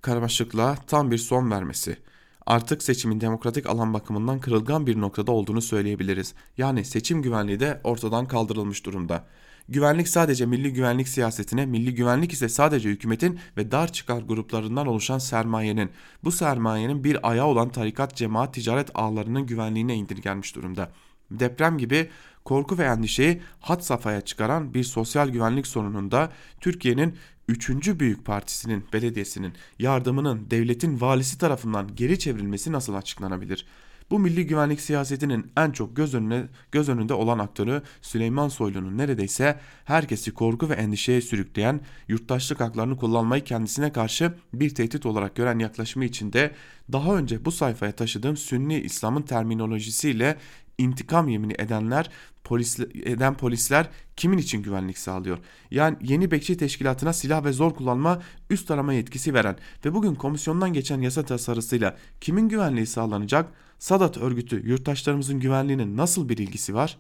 karmaşıklığa tam bir son vermesi. Artık seçimin demokratik alan bakımından kırılgan bir noktada olduğunu söyleyebiliriz. Yani seçim güvenliği de ortadan kaldırılmış durumda. Güvenlik sadece milli güvenlik siyasetine, milli güvenlik ise sadece hükümetin ve dar çıkar gruplarından oluşan sermayenin, bu sermayenin bir ayağı olan tarikat, cemaat, ticaret ağlarının güvenliğine indirgenmiş durumda. Deprem gibi korku ve endişeyi hat safhaya çıkaran bir sosyal güvenlik sorununda Türkiye'nin üçüncü büyük partisinin, belediyesinin yardımının devletin valisi tarafından geri çevrilmesi nasıl açıklanabilir? Bu milli güvenlik siyasetinin en çok göz, önüne, göz önünde olan aktörü Süleyman Soylu'nun neredeyse herkesi korku ve endişeye sürükleyen, yurttaşlık haklarını kullanmayı kendisine karşı bir tehdit olarak gören yaklaşımı içinde daha önce bu sayfaya taşıdığım Sünni İslam'ın terminolojisiyle intikam yemini edenler polis, eden polisler kimin için güvenlik sağlıyor? Yani yeni bekçi teşkilatına silah ve zor kullanma üst arama yetkisi veren ve bugün komisyondan geçen yasa tasarısıyla kimin güvenliği sağlanacak? Sadat örgütü yurttaşlarımızın güvenliğine nasıl bir ilgisi var?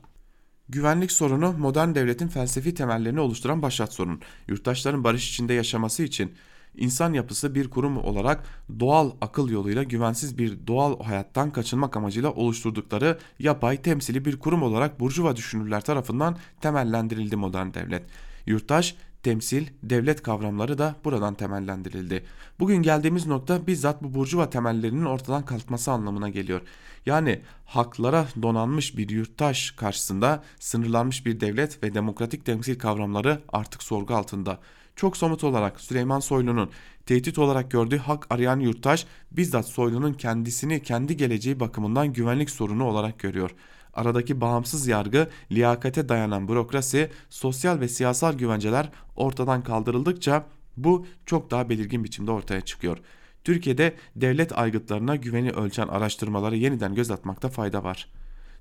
Güvenlik sorunu modern devletin felsefi temellerini oluşturan başat sorun. Yurttaşların barış içinde yaşaması için insan yapısı bir kurum olarak doğal akıl yoluyla güvensiz bir doğal hayattan kaçınmak amacıyla oluşturdukları yapay temsili bir kurum olarak burjuva düşünürler tarafından temellendirildi modern devlet. Yurttaş, temsil, devlet kavramları da buradan temellendirildi. Bugün geldiğimiz nokta bizzat bu burjuva temellerinin ortadan kalkması anlamına geliyor. Yani haklara donanmış bir yurttaş karşısında sınırlanmış bir devlet ve demokratik temsil kavramları artık sorgu altında. Çok somut olarak Süleyman Soylu'nun tehdit olarak gördüğü hak arayan yurttaş bizzat Soylu'nun kendisini kendi geleceği bakımından güvenlik sorunu olarak görüyor. Aradaki bağımsız yargı, liyakate dayanan bürokrasi, sosyal ve siyasal güvenceler ortadan kaldırıldıkça bu çok daha belirgin biçimde ortaya çıkıyor. Türkiye'de devlet aygıtlarına güveni ölçen araştırmaları yeniden göz atmakta fayda var.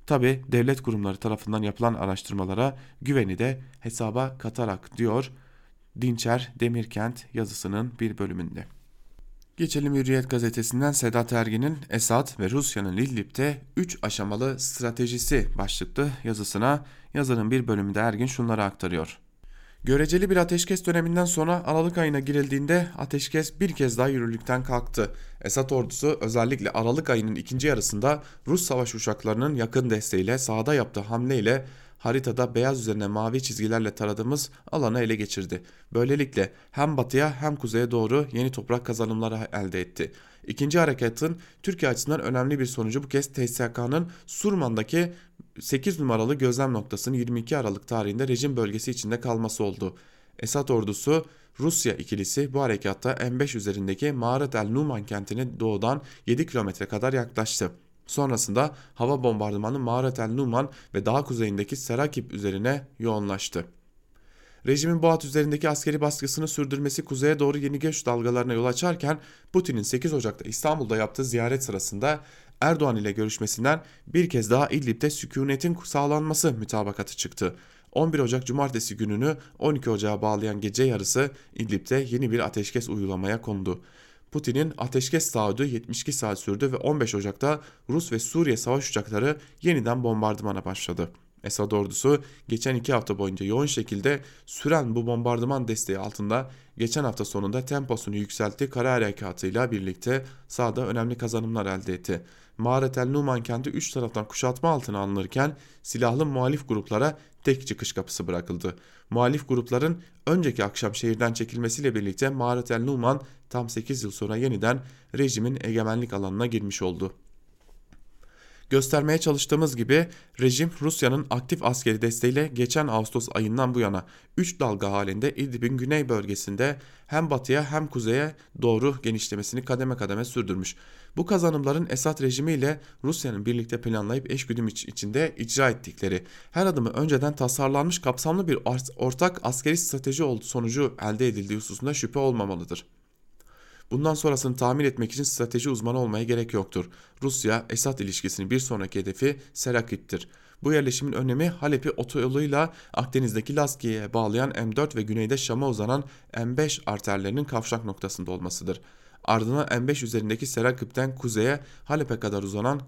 Tabi devlet kurumları tarafından yapılan araştırmalara güveni de hesaba katarak diyor Dinçer Demirkent yazısının bir bölümünde. Geçelim Hürriyet gazetesinden Sedat Ergin'in Esad ve Rusya'nın İdlib'de 3 aşamalı stratejisi başlıklı yazısına yazının bir bölümünde Ergin şunları aktarıyor. Göreceli bir ateşkes döneminden sonra Aralık ayına girildiğinde ateşkes bir kez daha yürürlükten kalktı. Esad ordusu özellikle Aralık ayının ikinci yarısında Rus savaş uçaklarının yakın desteğiyle sahada yaptığı hamleyle haritada beyaz üzerine mavi çizgilerle taradığımız alanı ele geçirdi. Böylelikle hem batıya hem kuzeye doğru yeni toprak kazanımları elde etti. İkinci harekatın Türkiye açısından önemli bir sonucu bu kez TSK'nın Surman'daki 8 numaralı gözlem noktasının 22 Aralık tarihinde rejim bölgesi içinde kalması oldu. Esad ordusu Rusya ikilisi bu harekatta M5 üzerindeki Mağarat el Numan kentine doğudan 7 kilometre kadar yaklaştı. Sonrasında hava bombardımanı Mağaret el Numan ve daha kuzeyindeki Serakip üzerine yoğunlaştı. Rejimin bu hat üzerindeki askeri baskısını sürdürmesi kuzeye doğru yeni göç dalgalarına yol açarken Putin'in 8 Ocak'ta İstanbul'da yaptığı ziyaret sırasında Erdoğan ile görüşmesinden bir kez daha İdlib'de sükunetin sağlanması mütabakatı çıktı. 11 Ocak Cumartesi gününü 12 Ocak'a bağlayan gece yarısı İdlib'de yeni bir ateşkes uygulamaya kondu. Putin'in ateşkes taahhüdü 72 saat sürdü ve 15 Ocak'ta Rus ve Suriye savaş uçakları yeniden bombardımana başladı. Esad ordusu geçen iki hafta boyunca yoğun şekilde süren bu bombardıman desteği altında geçen hafta sonunda temposunu yükseltti kara harekatıyla birlikte sahada önemli kazanımlar elde etti. Mağaret el Numan kenti 3 taraftan kuşatma altına alınırken silahlı muhalif gruplara tek çıkış kapısı bırakıldı. Muhalif grupların önceki akşam şehirden çekilmesiyle birlikte Mağaret el Numan tam 8 yıl sonra yeniden rejimin egemenlik alanına girmiş oldu. Göstermeye çalıştığımız gibi rejim Rusya'nın aktif askeri desteğiyle geçen Ağustos ayından bu yana 3 dalga halinde İdlib'in güney bölgesinde hem batıya hem kuzeye doğru genişlemesini kademe kademe sürdürmüş. Bu kazanımların Esad rejimi ile Rusya'nın birlikte planlayıp eşgüdüm içinde icra ettikleri her adımı önceden tasarlanmış kapsamlı bir ortak askeri strateji sonucu elde edildiği hususunda şüphe olmamalıdır. Bundan sonrasını tahmin etmek için strateji uzmanı olmaya gerek yoktur. Rusya-Esad ilişkisinin bir sonraki hedefi Serakit'tir. Bu yerleşimin önemi Halep'i otoyoluyla Akdeniz'deki Laskiye'ye bağlayan M4 ve güneyde Şam'a uzanan M5 arterlerinin kavşak noktasında olmasıdır. Ardından M5 üzerindeki Serakip'ten kuzeye Halep'e kadar uzanan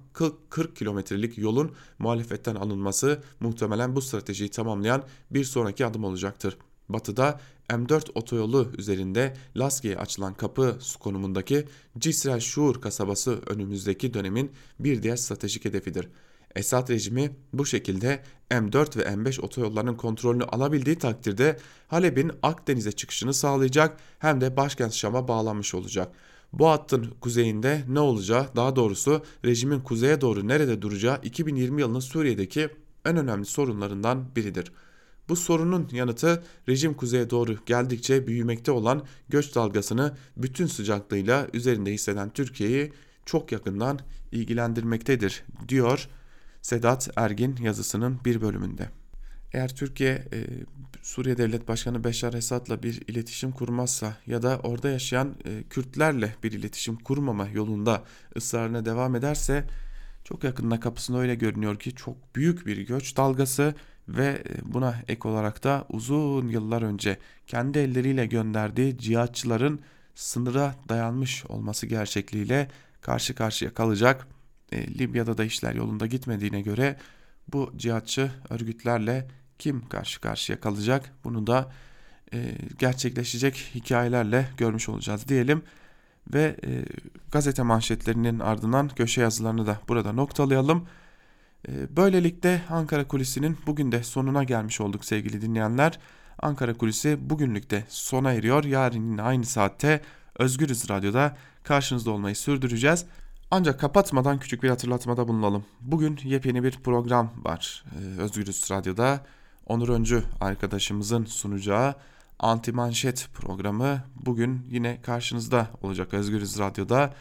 40 kilometrelik yolun muhalefetten alınması muhtemelen bu stratejiyi tamamlayan bir sonraki adım olacaktır. Batıda M4 otoyolu üzerinde Laski'ye açılan kapı konumundaki Cisrel Şuur kasabası önümüzdeki dönemin bir diğer stratejik hedefidir. Esad rejimi bu şekilde M4 ve M5 otoyollarının kontrolünü alabildiği takdirde Halep'in Akdeniz'e çıkışını sağlayacak hem de başkent Şam'a bağlanmış olacak. Bu hattın kuzeyinde ne olacağı daha doğrusu rejimin kuzeye doğru nerede duracağı 2020 yılının Suriye'deki en önemli sorunlarından biridir. Bu sorunun yanıtı rejim kuzeye doğru geldikçe büyümekte olan göç dalgasını bütün sıcaklığıyla üzerinde hisseden Türkiye'yi çok yakından ilgilendirmektedir diyor Sedat Ergin yazısının bir bölümünde. Eğer Türkiye e, Suriye Devlet Başkanı Beşar Esad'la bir iletişim kurmazsa ya da orada yaşayan e, Kürtlerle bir iletişim kurmama yolunda ısrarına devam ederse çok yakında kapısında öyle görünüyor ki çok büyük bir göç dalgası ve e, buna ek olarak da uzun yıllar önce kendi elleriyle gönderdiği cihatçıların sınıra dayanmış olması gerçekliğiyle karşı karşıya kalacak. E, Libya'da da işler yolunda gitmediğine göre bu cihatçı örgütlerle kim karşı karşıya kalacak bunu da e, gerçekleşecek hikayelerle görmüş olacağız diyelim. Ve e, gazete manşetlerinin ardından köşe yazılarını da burada noktalayalım. E, böylelikle Ankara Kulisi'nin bugün de sonuna gelmiş olduk sevgili dinleyenler. Ankara Kulisi bugünlük de sona eriyor. Yarın aynı saatte Özgürüz Radyo'da karşınızda olmayı sürdüreceğiz. Ancak kapatmadan küçük bir hatırlatmada bulunalım. Bugün yepyeni bir program var ee, Özgürüz Radyo'da. Onur Öncü arkadaşımızın sunacağı Anti Manşet programı bugün yine karşınızda olacak Özgürüz Radyo'da.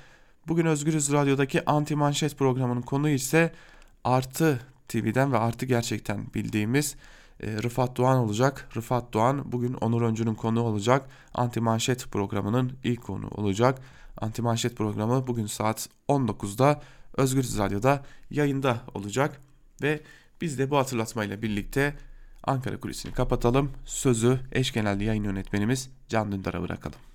Bugün Özgürüz Radyo'daki Anti Manşet programının konu ise Artı TV'den ve Artı Gerçekten bildiğimiz e, Rıfat Doğan olacak. Rıfat Doğan bugün Onur Öncü'nün konu olacak. Anti Manşet programının ilk konu olacak. Anti Manşet programı bugün saat 19'da Özgür Radyo'da yayında olacak. Ve biz de bu hatırlatmayla birlikte Ankara Kulisi'ni kapatalım. Sözü eş genel yayın yönetmenimiz Can Dündar'a bırakalım.